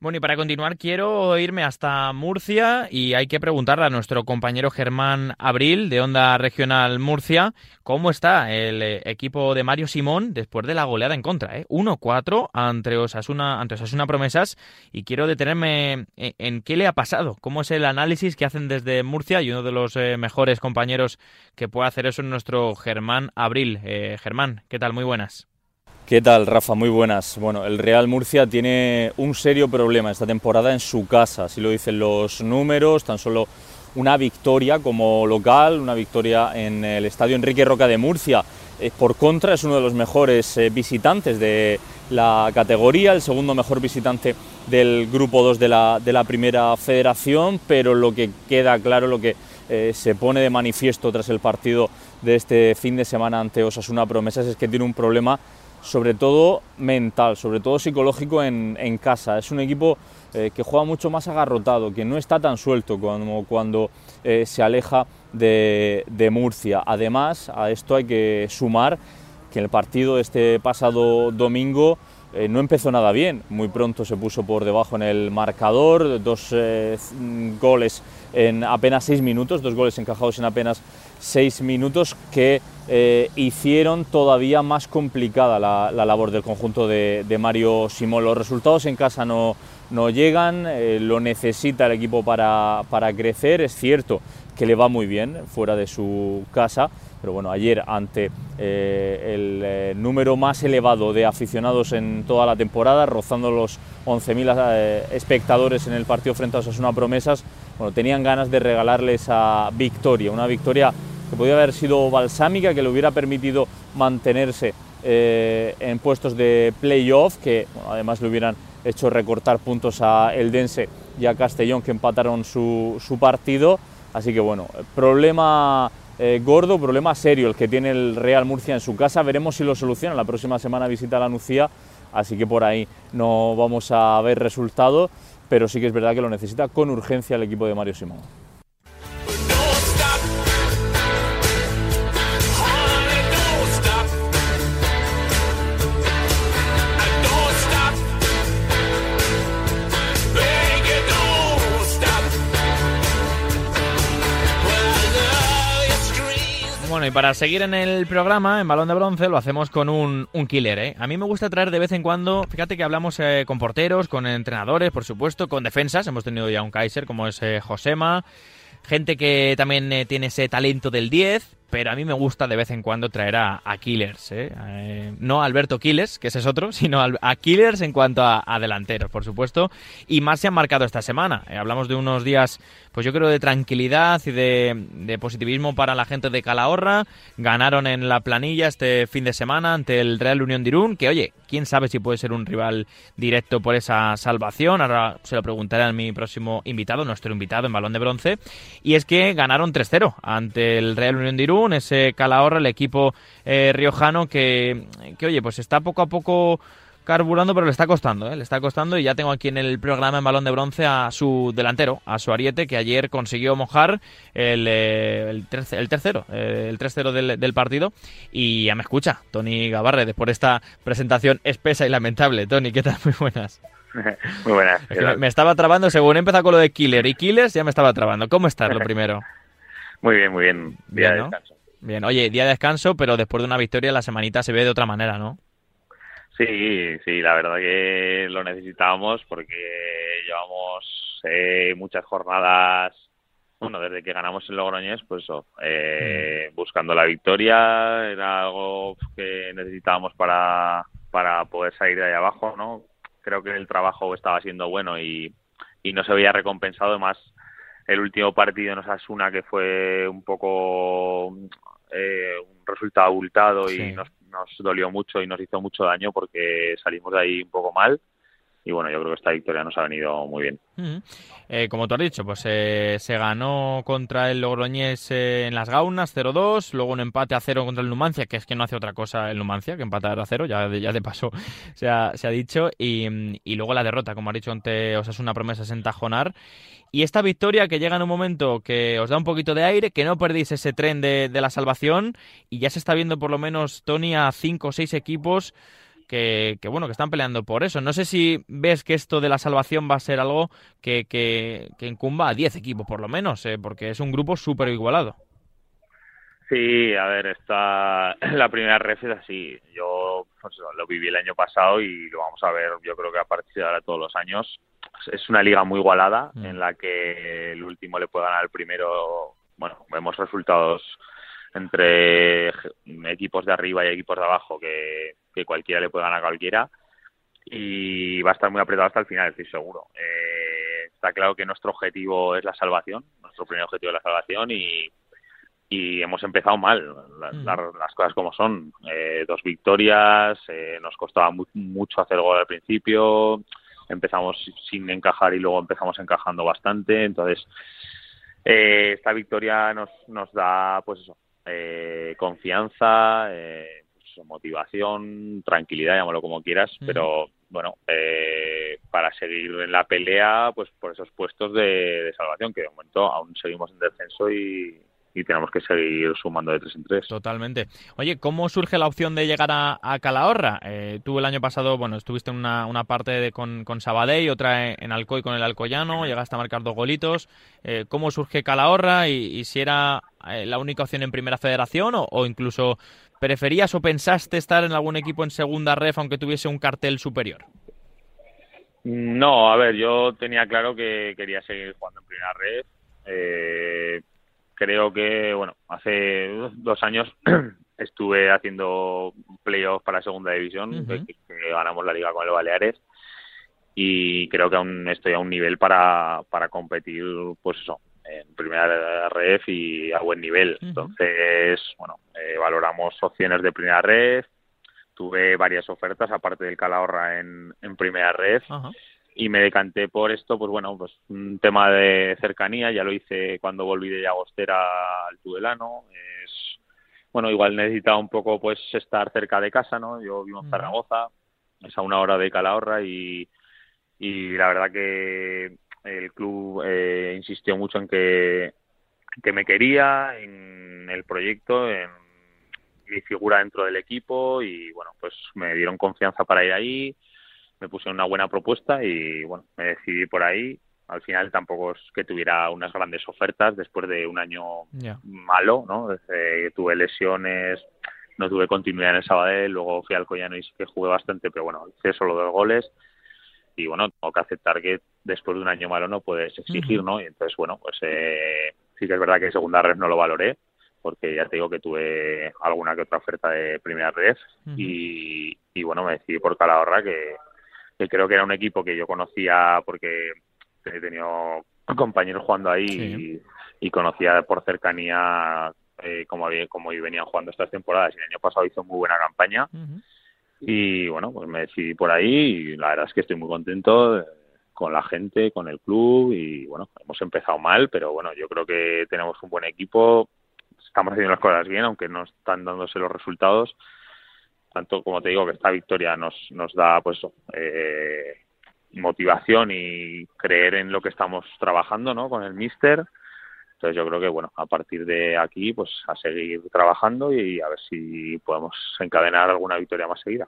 Bueno, y para continuar quiero irme hasta Murcia y hay que preguntarle a nuestro compañero Germán Abril de Onda Regional Murcia cómo está el eh, equipo de Mario Simón después de la goleada en contra, ¿eh? 1-4 ante Osasuna, ante Osasuna Promesas y quiero detenerme en, qué le ha pasado, cómo es el análisis que hacen desde Murcia y uno de los eh, mejores compañeros que puede hacer eso es nuestro Germán Abril. Eh, Germán, ¿qué tal? Muy buenas. ¿Qué tal, Rafa? Muy buenas. Bueno, el Real Murcia tiene un serio problema esta temporada en su casa, así lo dicen los números, tan solo una victoria como local, una victoria en el Estadio Enrique Roca de Murcia. Por contra, es uno de los mejores eh, visitantes de la categoría, el segundo mejor visitante del Grupo 2 de la, de la Primera Federación, pero lo que queda claro, lo que eh, se pone de manifiesto tras el partido de este fin de semana ante Osasuna Promesas es que tiene un problema sobre todo mental, sobre todo psicológico en, casa. Es un equipo eh, que juega mucho más agarrotado, que no está tan suelto como cuando eh, se aleja de, Murcia. Además, a esto hay que sumar que el partido este pasado domingo eh, no empezó nada bien. Muy pronto se puso por debajo en el marcador, dos goles en apenas seis minutos, dos goles encajados en apenas seis minutos que eh, hicieron todavía más complicada la, labor del conjunto de, Mario Simón. Los resultados en casa no, no llegan, eh, lo necesita el equipo para, para, crecer, es cierto que le va muy bien fuera de su casa, pero bueno, ayer ante eh, el número más elevado de aficionados en toda la temporada, rozando los 11.000 espectadores en el partido frente a Osasuna Promesas, bueno, tenían ganas de regalarle esa victoria, una victoria que podía haber sido balsámica, que le hubiera permitido mantenerse eh, en puestos de playoff, que además le hubieran hecho recortar puntos a Eldense y a Castellón, que empataron su, partido. Así que bueno, problema eh, gordo, problema serio el que tiene el Real Murcia en su casa. Veremos si lo soluciona. La próxima semana visita la Nucía, así que por ahí no vamos a ver resultado, pero sí que es verdad que lo necesita con urgencia el equipo de Mario Simón. Bueno, y para seguir en el programa, en Balón de Bronce, lo hacemos con un, killer, ¿eh? A mí me gusta traer de vez en cuando, fíjate que hablamos eh, con porteros, con entrenadores, por supuesto, con defensas, hemos tenido ya un Kaiser como es eh, Josema, gente que también eh, tiene ese talento del 10, pero a mí me gusta de vez en cuando traer a, Killers, ¿eh? ¿eh? no a Alberto Killers, que ese es otro, sino a, Killers en cuanto a, delanteros, por supuesto, y más se han marcado esta semana. Eh, hablamos de unos días, pues yo creo, de tranquilidad y de, positivismo para la gente de Calahorra. Ganaron en la planilla este fin de semana ante el Real Unión de Irún, que oye, quién sabe si puede ser un rival directo por esa salvación. Ahora se lo preguntaré a mi próximo invitado, nuestro invitado en Balón de Bronce. Y es que ganaron 3-0 ante el Real Unión de Irún ese Calahorra, el equipo eh, riojano que, que, oye, pues está poco a poco carburando, pero le está costando, ¿eh? le está costando y ya tengo aquí en el programa en balón de bronce a su delantero, a su ariete, que ayer consiguió mojar el, eh, el, tercero, el 3-0 del, del, partido y ya me escucha Tony Gavarre, por esta presentación espesa y lamentable. Tony, ¿qué tal? Muy buenas. Muy buenas. me estaba trabando según he empezado con lo de Killer y Killers, ya me estaba trabando. ¿Cómo estás, lo primero? Muy bien, muy bien. Día de descanso. Bien, oye, día de descanso, pero después de una victoria la semanita se ve de otra manera, ¿no? Sí, sí, la verdad que lo necesitábamos porque llevamos eh, muchas jornadas, bueno, desde que ganamos el Logroñés, pues eh, mm. buscando la victoria, era algo que necesitábamos para, para poder salir de ahí abajo, ¿no? Creo que el trabajo estaba siendo bueno y, y no se había recompensado, más el último partido en Osasuna que fue un poco eh, un resultado abultado y nos nos dolió mucho y nos hizo mucho daño porque salimos de ahí un poco mal y bueno, yo creo que esta victoria nos ha venido muy bien. Eh, como tú has dicho, pues eh, se ganó contra el Logroñés eh, en las Gaunas 0-2, luego un empate a 0 contra el Numancia, que es que no hace otra cosa el Numancia que empatar a 0, ya, ya de paso se ha, se ha dicho, y, y, luego la derrota, como has dicho ante una Promesa en Tajonar. Y esta victoria que llega en un momento que os da un poquito de aire, que no perdéis ese tren de, de la salvación, y ya se está viendo por lo menos, Tony, a 5 o 6 equipos que, bueno, que están peleando por eso. No sé si ves que esto de la salvación va a ser algo que, que, incumba a 10 equipos por lo menos, eh, porque es un grupo súper igualado. Sí, a ver, está la primera ref es así. Yo pues, lo viví el año pasado y lo vamos a ver, yo creo que a partir de ahora todos los años. Es una liga muy igualada mm. en la que el último le puede ganar al primero. Bueno, vemos resultados entre equipos de arriba y equipos de abajo que, cualquiera le puede ganar a cualquiera y va a estar muy apretado hasta el final, estoy seguro. Eh, está claro que nuestro objetivo es la salvación, nuestro primer objetivo es la salvación y, y hemos empezado mal, mm. las cosas como son. Eh, dos victorias, eh, nos costaba mucho hacer gol al principio, empezamos sin encajar y luego empezamos encajando bastante, entonces esta victoria nos, nos da pues eso, eh, confianza, eh, pues, motivación, tranquilidad, llámalo como quieras, pero bueno, eh, para seguir en la pelea, pues por esos puestos de, salvación, que de momento aún seguimos en descenso y, tenemos que seguir sumando de tres en tres. Totalmente. Oye, ¿cómo surge la opción de llegar a, Calahorra? Eh, tú el año pasado, bueno, estuviste en una, una parte de, con, con Sabadell, otra en, Alcoy con el Alcoyano, llegaste a marcar dos golitos. Eh, ¿Cómo surge Calahorra y, si era eh, la única opción en Primera Federación o, incluso preferías o pensaste estar en algún equipo en Segunda Ref aunque tuviese un cartel superior? No, a ver, yo tenía claro que quería seguir jugando en Primera Ref. Eh, creo que, bueno, hace dos años estuve haciendo playoffs para segunda división, que, ganamos la liga con el Baleares y creo que aún estoy a un nivel para, para competir, pues eso, en primera red y a buen nivel. Entonces, bueno, eh, valoramos opciones de primera red, tuve varias ofertas aparte del Calahorra en, en primera red y me decanté por esto, pues bueno, pues un tema de cercanía, ya lo hice cuando volví de Llagostera al Tudelano, es bueno, igual necesitaba un poco pues estar cerca de casa, ¿no? Yo vivo en Zaragoza, es a una hora de Calahorra y, y la verdad que el club eh, insistió mucho en que, que me quería, en el proyecto, en mi figura dentro del equipo y bueno, pues me dieron confianza para ir ahí me puse una buena propuesta y bueno, me decidí por ahí. Al final tampoco es que tuviera unas grandes ofertas después de un año malo, ¿no? Desde tuve lesiones, no tuve continuidad en el Sabadell, luego fui al Collano y sí que jugué bastante, pero bueno, hice solo dos goles y bueno, tengo que aceptar que después de un año malo no puedes exigir, ¿no? Y entonces, bueno, pues eh, sí que es verdad que segunda red no lo valoré, porque ya te digo que tuve alguna que otra oferta de primera red y, y bueno, me decidí por Calahorra que que creo que era un equipo que yo conocía porque he tenido compañeros jugando ahí y, conocía por cercanía eh, cómo, había, cómo venían jugando estas temporadas. Y el año pasado hizo muy buena campaña. Y bueno, pues me decidí por ahí y la verdad es que estoy muy contento eh, con la gente, con el club y bueno, hemos empezado mal, pero bueno, yo creo que tenemos un buen equipo, estamos haciendo las cosas bien, aunque no están dándose los resultados tanto como te digo que esta victoria nos, nos da pues eh, motivación y creer en lo que estamos trabajando ¿no? con el míster Entonces yo creo que, bueno, a partir de aquí, pues a seguir trabajando y a ver si podemos encadenar alguna victoria más seguida.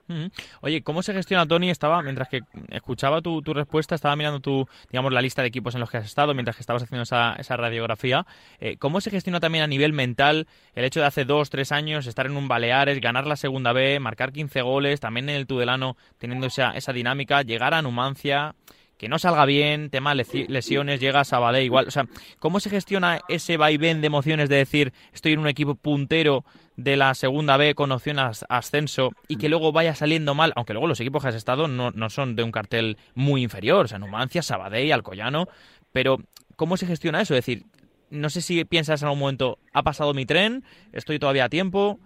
Oye, ¿cómo se gestiona, Tony? Estaba, mientras que escuchaba tu, respuesta, estaba mirando tu, digamos, la lista de equipos en los que has estado, mientras que estabas haciendo esa, esa radiografía. Eh, ¿Cómo se gestiona también a nivel mental el hecho de hace dos, tres años estar en un Baleares, ganar la segunda B, marcar 15 goles, también en el Tudelano teniendo esa, esa dinámica, llegar a Numancia que no salga bien, tema lesiones, llega a Sabadell igual. O sea, ¿cómo se gestiona ese vaivén de emociones de decir estoy en un equipo puntero de la segunda B con opción a ascenso y que luego vaya saliendo mal? Aunque luego los equipos que has estado no, no son de un cartel muy inferior, o sea, Numancia, Sabadell, Alcoyano, pero ¿cómo se gestiona eso? Es decir, no sé si piensas en algún momento, ha pasado mi tren, estoy todavía a tiempo,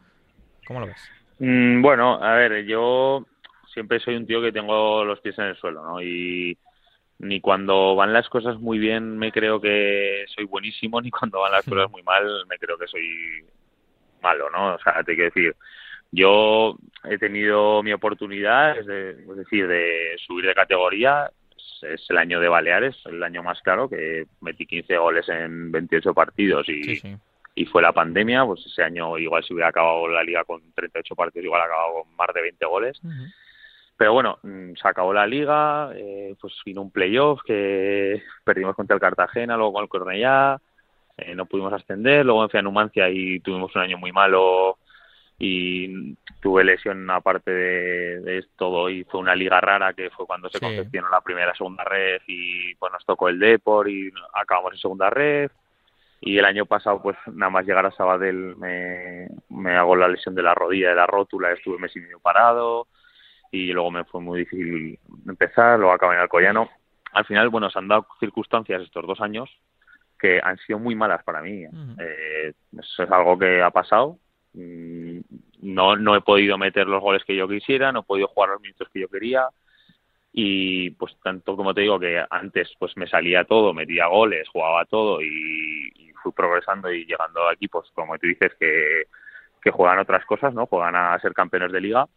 ¿cómo lo ves? Mm, bueno, a ver, yo siempre soy un tío que tengo los pies en el suelo, ¿no? Ni cuando van las cosas muy bien me creo que soy buenísimo, ni cuando van las cosas muy mal me creo que soy malo, ¿no? O sea, te quiero decir, yo he tenido mi oportunidad, es, decir, de subir de categoría, es el año de Baleares, el año más claro, que metí 15 goles en 28 partidos y, y fue la pandemia, pues ese año igual si hubiera acabado la liga con 38 partidos, igual acabado con más de 20 goles. Pero bueno, mm, se acabó la liga, eh, pues vino un playoff que perdimos contra el Cartagena, luego con el Cornellá, eh, no pudimos ascender, luego fui a Numancia y tuvimos un año muy malo y tuve lesión aparte de, todo y fue una liga rara que fue cuando se confeccionó la primera segunda red y pues nos tocó el Depor y acabamos en segunda red. Y el año pasado pues nada más llegar a Sabadell me, me hago la lesión de la rodilla de la rótula estuve mes y medio parado y luego me fue muy difícil empezar, luego acabé en Alcoyano. Al final, bueno, se han dado circunstancias estos dos años que han sido muy malas para mí. eh, eso es algo que ha pasado. Mm, no, no he podido meter los goles que yo quisiera, no he podido jugar los minutos que yo quería y pues tanto como te digo que antes pues me salía todo, metía goles, jugaba todo y, y fui progresando y llegando a equipos como tú dices que, que juegan otras cosas, ¿no? Juegan a ser campeones de liga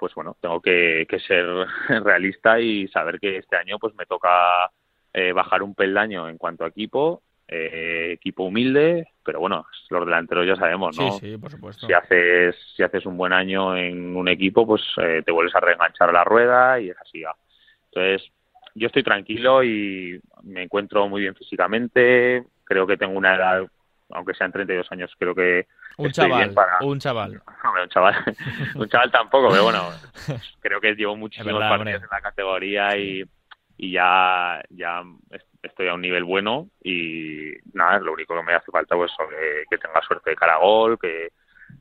pues bueno, tengo que, ser realista y saber que este año pues me toca eh, bajar un peldaño en cuanto a equipo, eh, equipo humilde, pero bueno, los delanteros ya sabemos, ¿no? Sí, sí, por supuesto. Si haces, si haces un buen año en un equipo, pues eh, te vuelves a reenganchar la rueda y es así. Entonces, yo estoy tranquilo y me encuentro muy bien físicamente, creo que tengo una edad, aunque sean 32 años, creo que un chaval, un chaval. un chaval. un chaval tampoco, pero bueno, creo que llevo muchísimos partidos en la categoría y, y ya, ya estoy a un nivel bueno y nada, lo único que me hace falta pues que, que tenga suerte de cara a gol, que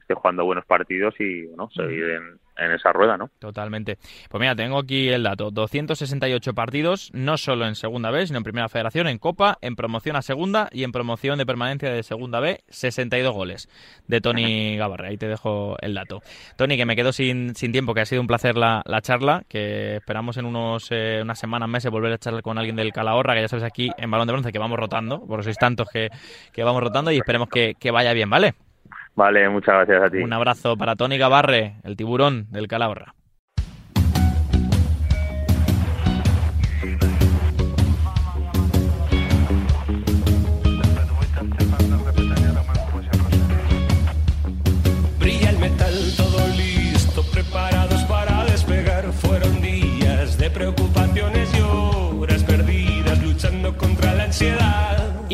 esté jugando buenos partidos y bueno, seguir en, en esa rueda, ¿no? Totalmente. Pues mira, tengo aquí el dato. 268 partidos, no solo en Segunda B, sino en Primera Federación, en Copa, en promoción a Segunda y en promoción de permanencia de Segunda B, 62 goles de Tony Gavarre. Ahí te dejo el dato. Tony, que me quedo sin, sin tiempo, que ha sido un placer la, la charla, que esperamos en unos eh, unas semanas, meses, volver a charlar con alguien del Calahorra, que ya sabes aquí en Balón de Bronce, que vamos rotando, por sois tantos que, que vamos rotando y esperemos que, que vaya bien, ¿vale? Vale, muchas gracias a ti. Un abrazo para Tony Gavarre, el tiburón del Calahorra.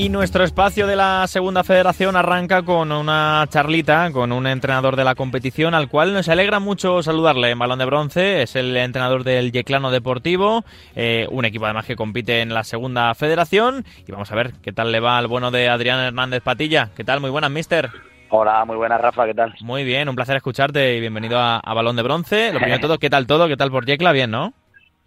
Y nuestro espacio de la segunda federación arranca con una charlita con un entrenador de la competición al cual nos alegra mucho saludarle en balón de bronce. Es el entrenador del Yeclano Deportivo, eh, un equipo además que compite en la segunda federación. Y vamos a ver qué tal le va al bueno de Adrián Hernández Patilla. ¿Qué tal? Muy buenas, mister. Hola, muy buenas, Rafa, ¿qué tal? Muy bien, un placer escucharte y bienvenido a, Balón de Bronce. Lo primero de todo, ¿qué tal todo? ¿Qué tal por Yecla? Bien, ¿no?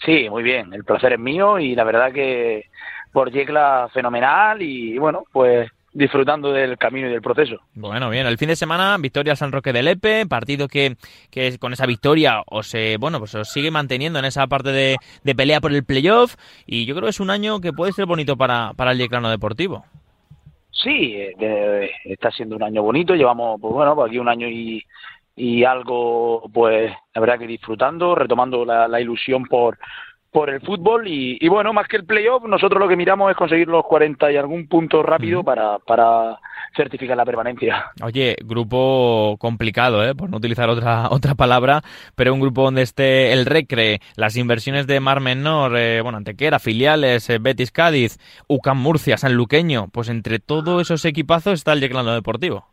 Sí, muy bien. El placer es mío y la verdad que por Yecla fenomenal y bueno, pues disfrutando del camino y del proceso. Bueno, bien, el fin de semana, victoria San Roque del Epe, partido que, que con esa victoria os, bueno, pues os sigue manteniendo en esa parte de, pelea por el playoff y yo creo que es un año que puede ser bonito para, para el Yeclano Deportivo. Sí, eh, está siendo un año bonito, llevamos, pues bueno, pues aquí un año y, y algo, pues la verdad que disfrutando, retomando la ilusión por por el fútbol y, bueno, más que el playoff, nosotros lo que miramos es conseguir los 40 y algún punto rápido para, para certificar la permanencia. Oye, grupo complicado, ¿eh? por no utilizar otra otra palabra, pero un grupo donde esté el Recre, las inversiones de Mar Menor, eh, bueno, Antequera, filiales, eh, Betis Cádiz, UCAM Murcia, San Luqueño, pues entre todos esos equipazos está el Yeclano Deportivo.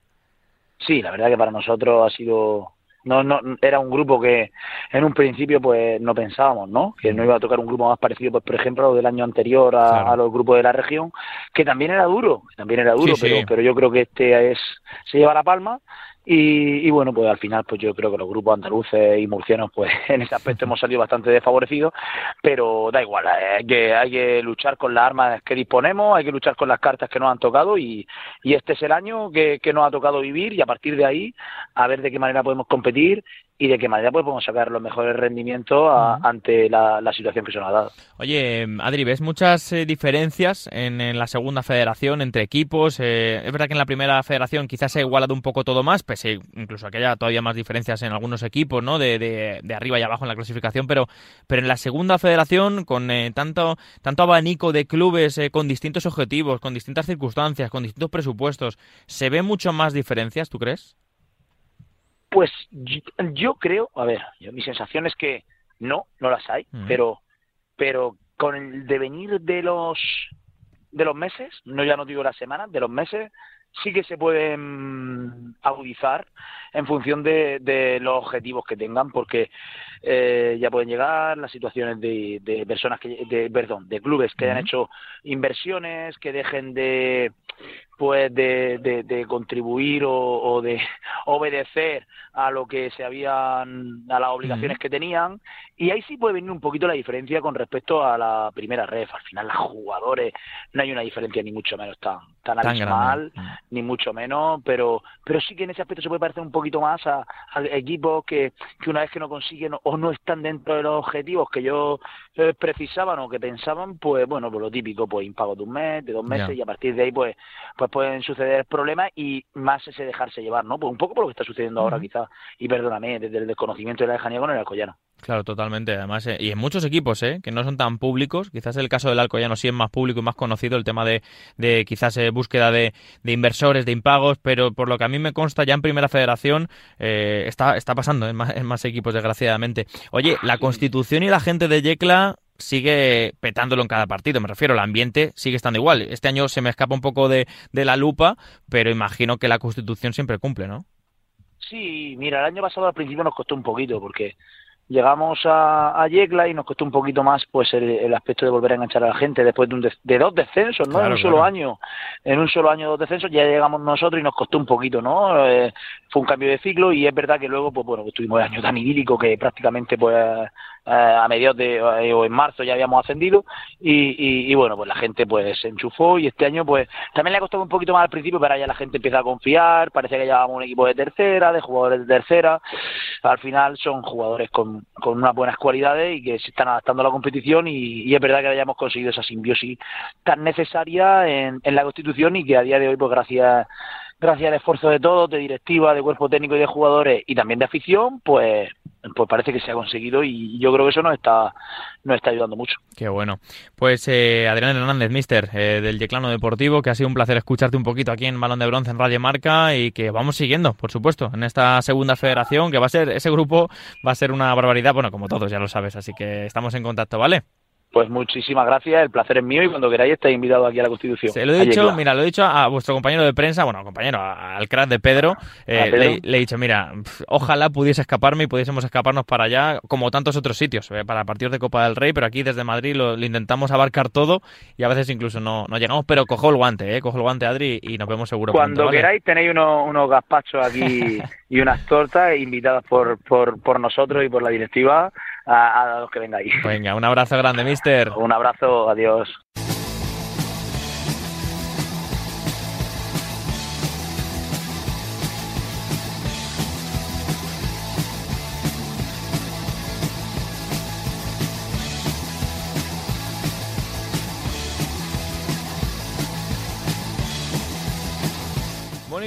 Sí, la verdad que para nosotros ha sido no, no, era un grupo que en un principio pues no pensábamos, ¿no? Que no iba a tocar un grupo más parecido, pues por ejemplo, del año anterior a, los grupos de la región, que también era duro, también era duro, pero, pero yo creo que este es se lleva la palma y, bueno, pues al final, pues yo creo que los grupos andaluces y murcianos, pues en ese aspecto hemos salido bastante desfavorecidos, pero da igual, eh, hay que, hay que luchar con las armas que disponemos, hay que luchar con las cartas que nos han tocado y, y este es el año que, que nos ha tocado vivir y a partir de ahí a ver de qué manera podemos competir y de qué manera pues, podemos sacar los mejores rendimientos ante la, situación que se nos ha dado. Oye, Adri, ¿ves muchas eh, diferencias en, la segunda federación entre equipos? Eh, es verdad que en la primera federación quizás se ha igualado un poco todo más, pese incluso a que haya todavía más diferencias en algunos equipos, ¿no? De, de, arriba y abajo en la clasificación, pero, pero en la segunda federación, con eh, tanto, tanto abanico de clubes con distintos objetivos, con distintas circunstancias, con distintos presupuestos, ¿se ven mucho más diferencias, tú crees? Pues yo, creo, a ver, mi sensación es que no, no las hay, pero, pero con el devenir de los de los meses, no ya no digo las semanas, de los meses, sí que se pueden agudizar en función de, de los objetivos que tengan, porque eh, ya pueden llegar las situaciones de, de personas que, de, perdón, de clubes que hayan hecho inversiones, que dejen de pues de, de, contribuir o, de obedecer a lo que se habían a las obligaciones que tenían. Y ahí sí puede venir un poquito la diferencia con respecto a la primera ref. Al final los jugadores no hay una diferencia ni mucho menos tan tan, abismal ni mucho menos pero pero sí que en ese aspecto se puede parecer un poquito más a, equipos que, que una vez que no consiguen o no están dentro de los objetivos que yo eh, precisaban o que pensaban pues bueno pues lo típico pues impago de un mes de dos meses y a partir de ahí pues pues pueden suceder problemas y más ese dejarse llevar, ¿no? Pues un poco por lo que está sucediendo ahora quizás, y perdóname, desde el desconocimiento de la lejanía con el Alcoyano. Claro, totalmente. Además, eh, y en muchos equipos, ¿eh? Que no son tan públicos. Quizás el caso del Alcoyano sí es más público y más conocido, el tema de, de quizás eh, búsqueda de, de, inversores, de impagos, pero por lo que a mí me consta, ya en Primera Federación eh, está, está pasando en más, en más equipos, desgraciadamente. Oye, la Constitución y la gente de Yecla sigue petándolo en cada partido. Me refiero, el ambiente sigue estando igual. Este año se me escapa un poco de, de la lupa, pero imagino que la Constitución siempre cumple, ¿no? Sí, mira, el año pasado al principio nos costó un poquito porque llegamos a, a Yecla y nos costó un poquito más pues el, aspecto de volver a enganchar a la gente después de, un de, dos descensos, ¿no? en un solo año, en un solo año dos descensos ya llegamos nosotros y nos costó un poquito, ¿no? Eh, fue un cambio de ciclo y es verdad que luego pues bueno, pues tuvimos el año tan idílico que prácticamente pues a mediados de eh, o en marzo ya habíamos ascendido y, y, bueno pues la gente pues se enchufó y este año pues también le ha costado un poquito más al principio pero ya la gente empieza a confiar parece que llevamos un equipo de tercera de jugadores de tercera. Al final son jugadores con, con unas buenas cualidades y que se están adaptando a la competición y, es verdad que hayamos conseguido esa simbiosis tan necesaria en, en la constitución y que a día de hoy pues gracias gracias al esfuerzo de todos, de directiva, de cuerpo técnico y de jugadores y también de afición, pues pues parece que se ha conseguido y yo creo que eso nos está, nos está ayudando mucho. Qué bueno. Pues eh, Adrián Hernández, mister eh, del Yeclano Deportivo, que ha sido un placer escucharte un poquito aquí en Balón de Bronce en Radio Marca y que vamos siguiendo, por supuesto, en esta segunda federación, que va a ser, ese grupo va a ser una barbaridad, bueno, como todos ya lo sabes, así que estamos en contacto, ¿vale? Pues muchísimas gracias, el placer es mío y cuando queráis estáis invitado aquí a la Constitución. Se lo he dicho, mira, lo he dicho a vuestro compañero de prensa, bueno, compañero, al crack de Pedro, eh, Le, he dicho, mira, ojalá pudiese escaparme y pudiésemos escaparnos para allá, como tantos otros sitios, eh, para partidos de Copa del Rey, pero aquí desde Madrid lo, intentamos abarcar todo y a veces incluso no, no llegamos, pero cojo el guante, eh, cojo el guante, Adri, y nos vemos seguro. Cuando queráis tenéis unos, unos gazpachos aquí y unas tortas invitadas por, por, por nosotros y por la directiva a, los que vengáis. Venga, un abrazo grande, mister. Un abrazo, adiós.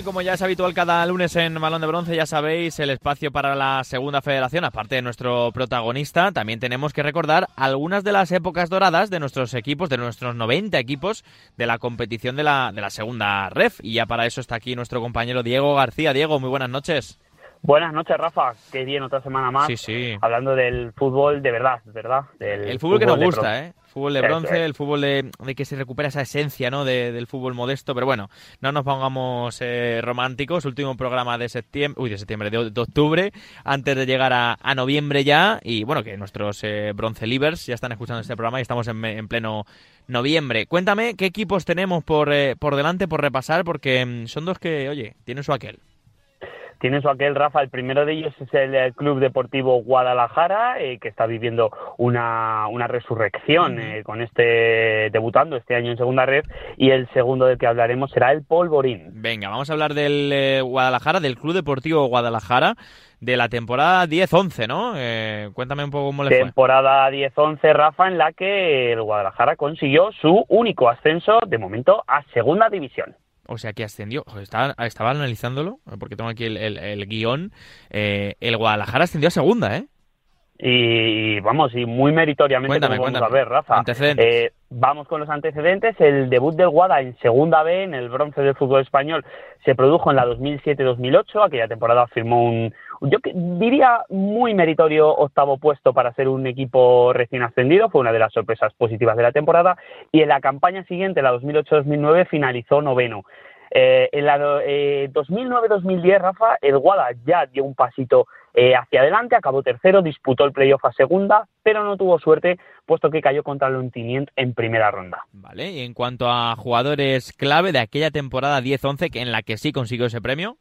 Como ya es habitual cada lunes en Balón de Bronce, ya sabéis, el espacio para la segunda federación, aparte de nuestro protagonista, también tenemos que recordar algunas de las épocas doradas de nuestros equipos, de nuestros 90 equipos de la competición de la, de la segunda ref. Y ya para eso está aquí nuestro compañero Diego García. Diego, muy buenas noches. Buenas noches, Rafa. Qué bien, otra semana más. Sí, sí. Hablando del fútbol de verdad, ¿verdad? el fútbol, que nos gusta, ¿eh? Fútbol de bronce, el fútbol de, que se recupera esa esencia, ¿no? del fútbol modesto. Pero bueno, no nos pongamos eh, románticos. Último programa de septiembre, uy, de septiembre, de, octubre, antes de llegar a, noviembre ya. Y bueno, que nuestros eh, bronce livers ya están escuchando este programa y estamos en, en pleno noviembre. Cuéntame qué equipos tenemos por, eh, por delante, por repasar, porque mm, son dos que, oye, tienen su aquel tiene su aquel Rafa. El primero de ellos es el Club Deportivo Guadalajara, eh, que está viviendo una, una resurrección eh, con este debutando este año en segunda red. Y el segundo del que hablaremos será el Polvorín. Venga, vamos a hablar del eh, Guadalajara, del Club Deportivo Guadalajara de la temporada 10-11, ¿no? cuéntame un poco cómo le fue. Temporada 10-11, Rafa, en la que el Guadalajara consiguió su único ascenso de momento a segunda división. O sea, que ascendió. Estaba, estaba analizándolo, porque tengo aquí el, guion. Eh, el Guadalajara ascendió a segunda, ¿eh? Y vamos, y muy meritoriamente cuéntame, vamos a ver, Rafa. Eh, vamos con los antecedentes. El debut del Guada en Segunda B, en el bronce del fútbol español, se produjo en la 2007-2008. Aquella temporada firmó un, yo diría muy meritorio octavo puesto para ser un equipo recién ascendido. Fue una de las sorpresas positivas de la temporada. Y en la campaña siguiente, la 2008-2009, finalizó noveno. Eh, en la 2009-2010, eh, Rafa, el Guada ya dio un pasito eh, hacia adelante, acabó tercero, disputó el playoff a segunda, pero no tuvo suerte, puesto que cayó contra el Ontinient en primera ronda. Vale, y en cuanto a jugadores clave de aquella temporada 10-11, en la que sí consiguió ese premio.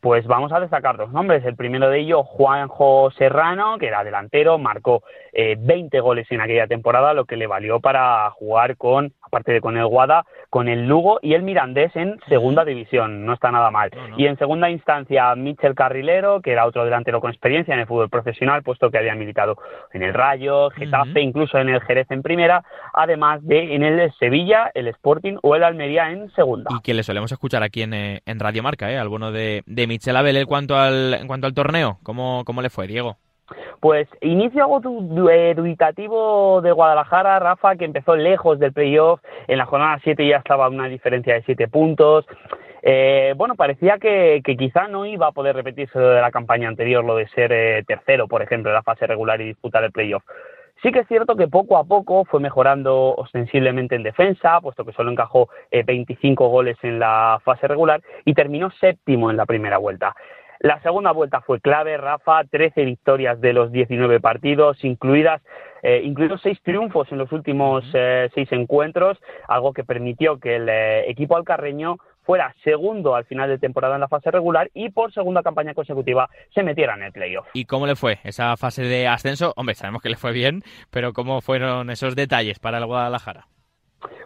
Pues vamos a destacar dos nombres. El primero de ellos, Juanjo Serrano, que era delantero, marcó 20 goles en aquella temporada, lo que le valió para jugar con aparte de con el Guada, con el Lugo y el Mirandés en segunda división, no está nada mal. Y en segunda instancia, Michel Carrilero, que era otro delantero con experiencia en el fútbol profesional, puesto que había militado en el Rayo, Getafe, incluso en el Jerez en primera, además de en el Sevilla, el Sporting o el Almería en segunda. Y que le solemos escuchar aquí en, eh, en Radio Marca, ¿eh? al bueno de, de Michel Abel, en cuanto al, en cuanto al torneo, ¿cómo, cómo le fue, Diego? Pues inicio algo dubitativo de Guadalajara, Rafa, que empezó lejos del playoff. En la jornada 7 ya estaba una diferencia de 7 puntos. Eh, bueno, parecía que, quizá no iba a poder repetirse de la campaña anterior, lo de ser eh, tercero, por ejemplo, en la fase regular y disputar el playoff. Sí que es cierto que poco a poco fue mejorando ostensiblemente en defensa, puesto que solo encajó 25 eh, goles en la fase regular y terminó séptimo en la primera vuelta. La segunda vuelta fue clave, Rafa, 13 victorias de los 19 partidos, incluidas eh, incluidos seis triunfos en los últimos eh, seis encuentros, algo que permitió que el eh, equipo alcarreño fuera segundo al final de temporada en la fase regular y por segunda campaña consecutiva se metiera en el playoff. ¿Y cómo le fue esa fase de ascenso? Hombre, sabemos que le fue bien, pero ¿cómo fueron esos detalles para el Guadalajara?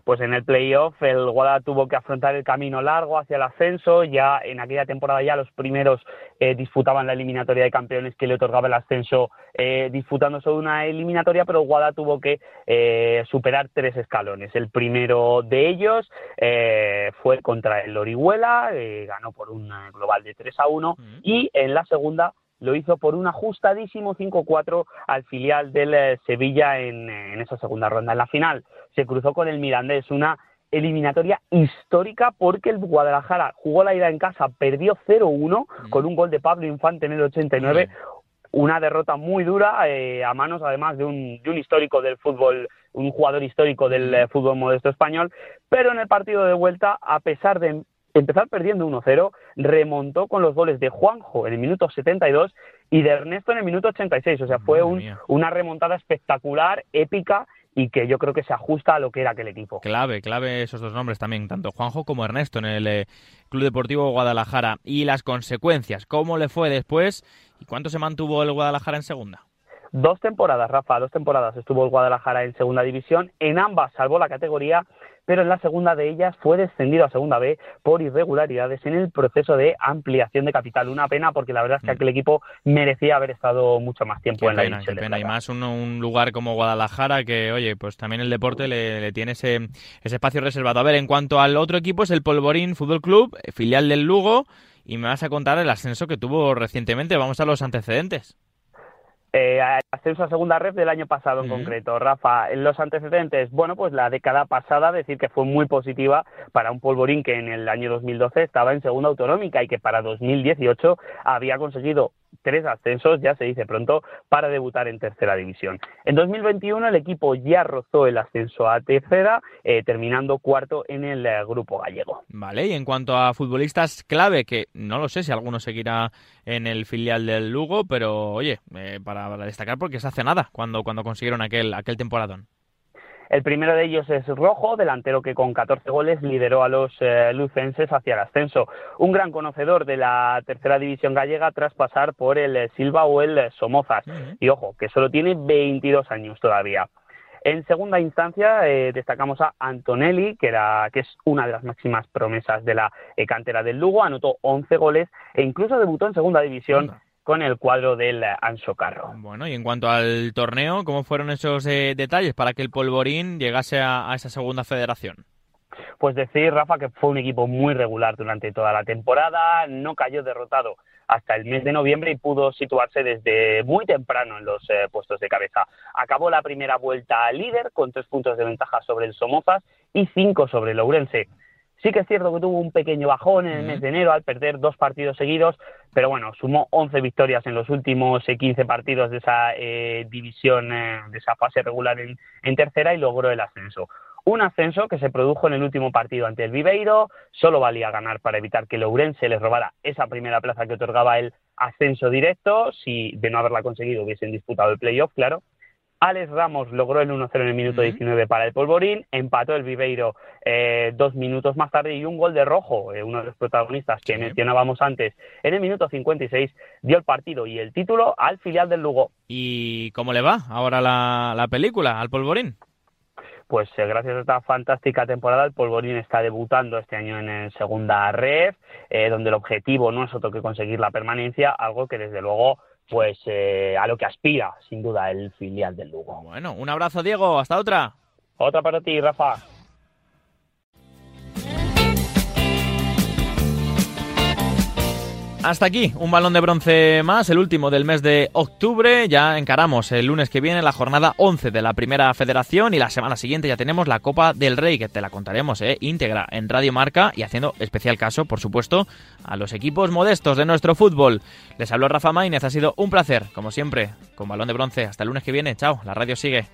Pues en el playoff el Guada tuvo que afrontar el camino largo hacia el ascenso. Ya en aquella temporada ya los primeros eh, disputaban la eliminatoria de campeones que le otorgaba el ascenso eh, disputando solo una eliminatoria, pero Guada tuvo que eh, superar tres escalones. El primero de ellos fue contra el Orihuela, ganó por un global de 3 a 1 y en la segunda lo hizo por un ajustadísimo 5-4 al filial del eh, Sevilla en, en, esa segunda ronda. En la final se cruzó con el Mirandés, una eliminatoria histórica porque el Guadalajara jugó la ida en casa, perdió 0-1 mm. con un gol de Pablo Infante en el 89. Una derrota muy dura eh, a manos además de un, de un histórico del fútbol, un jugador histórico del eh, fútbol modesto español, pero en el partido de vuelta, a pesar de empezar perdiendo 1-0, remontó con los goles de Juanjo en el minuto 72 y de Ernesto en el minuto 86. O sea, fue una remontada espectacular, épica y que yo creo que se ajusta a lo que era aquel equipo. Clave, clave esos dos nombres también, tanto Juanjo como Ernesto en el eh, Club Deportivo Guadalajara. Y las consecuencias, ¿cómo le fue después y cuánto se mantuvo el Guadalajara en segunda? Dos temporadas, Rafa, dos temporadas estuvo el Guadalajara en segunda división. En ambas salvó la categoría, pero en la segunda de ellas fue descendido a segunda B por irregularidades en el proceso de ampliación de capital. Una pena porque la verdad es que mm. aquel equipo merecía haber estado mucho más tiempo en la división. Qué pena, y más un, lugar como Guadalajara que, oye, pues también el deporte le, tiene ese, ese espacio reservado. A ver, en cuanto al otro equipo es el Polvorín Fútbol Club, filial del Lugo, y me vas a contar el ascenso que tuvo recientemente. Vamos a los antecedentes. Eh, ascenso a segunda red del año pasado en concreto. Rafa, en los antecedentes, bueno, pues la década pasada, decir que fue muy positiva para un polvorín que en el año 2012 estaba en segunda autonómica y que para 2018 había conseguido tres ascensos, ya se dice pronto, para debutar en tercera división. En 2021 el equipo ya rozó el ascenso a tercera, eh, terminando cuarto en el eh, grupo gallego. Vale, y en cuanto a futbolistas clave, que no lo sé si alguno seguirá en el filial del Lugo, pero oye, eh, para destacar porque se hace nada cuando, cuando consiguieron aquel, aquel temporadón. El primero de ellos es Rojo, delantero que con 14 goles lideró a los eh, lucenses hacia el ascenso. Un gran conocedor de la tercera división gallega tras pasar por el eh, Silva o el eh, Somozas. Y ojo, que solo tiene 22 años todavía. En segunda instancia destacamos a Antonelli, que, era, que es una de las máximas promesas de la cantera del Lugo, anotó 11 goles e incluso debutó en segunda división con el cuadro del Anso Carro. Bueno, y en cuanto al torneo, ¿cómo fueron esos eh, detalles para que el Polvorín llegase a, esa segunda federación? Pues decir, Rafa, que fue un equipo muy regular durante toda la temporada, no cayó derrotado hasta el mes de noviembre y pudo situarse desde muy temprano en los eh, puestos de cabeza. Acabó la primera vuelta líder con tres puntos de ventaja sobre el Somozas y cinco sobre el Ourense. Sí que es cierto que tuvo un pequeño bajón en el mes de enero al perder dos partidos seguidos, pero bueno, sumó 11 victorias en los últimos 15 eh, partidos de esa eh, división, eh, de esa fase regular en, en, tercera y logró el ascenso. Un ascenso que se produjo en el último partido ante el Viveiro, solo valía ganar para evitar que el Ourense les robara esa primera plaza que otorgaba el ascenso directo, si de no haberla conseguido hubiesen disputado el playoff, claro, Alex Ramos logró el 1-0 en el minuto 19 para el Polvorín, empató el Viveiro eh, dos minutos más tarde y un gol de Rojo, eh, uno de los protagonistas que mencionábamos antes, en el minuto 56 dio el partido y el título al filial del Lugo. ¿Y cómo le va ahora la, película al Polvorín? Pues eh, gracias a esta fantástica temporada el Polvorín está debutando este año en, segunda red, donde el objetivo no es otro que conseguir la permanencia, algo que desde luego pues eh, a lo que aspira, sin duda, el filial del Lugo. Bueno, un abrazo, Diego. Hasta otra. Otra para ti, Rafa. Hasta aquí, un balón de bronce más, el último del mes de octubre. Ya encaramos el lunes que viene la jornada 11 de la Primera Federación y la semana siguiente ya tenemos la Copa del Rey, que te la contaremos eh, íntegra en Radio Marca y haciendo especial caso, por supuesto, a los equipos modestos de nuestro fútbol. Les habló Rafa Maínez, ha sido un placer, como siempre, con balón de bronce. Hasta el lunes que viene, chao, la radio sigue.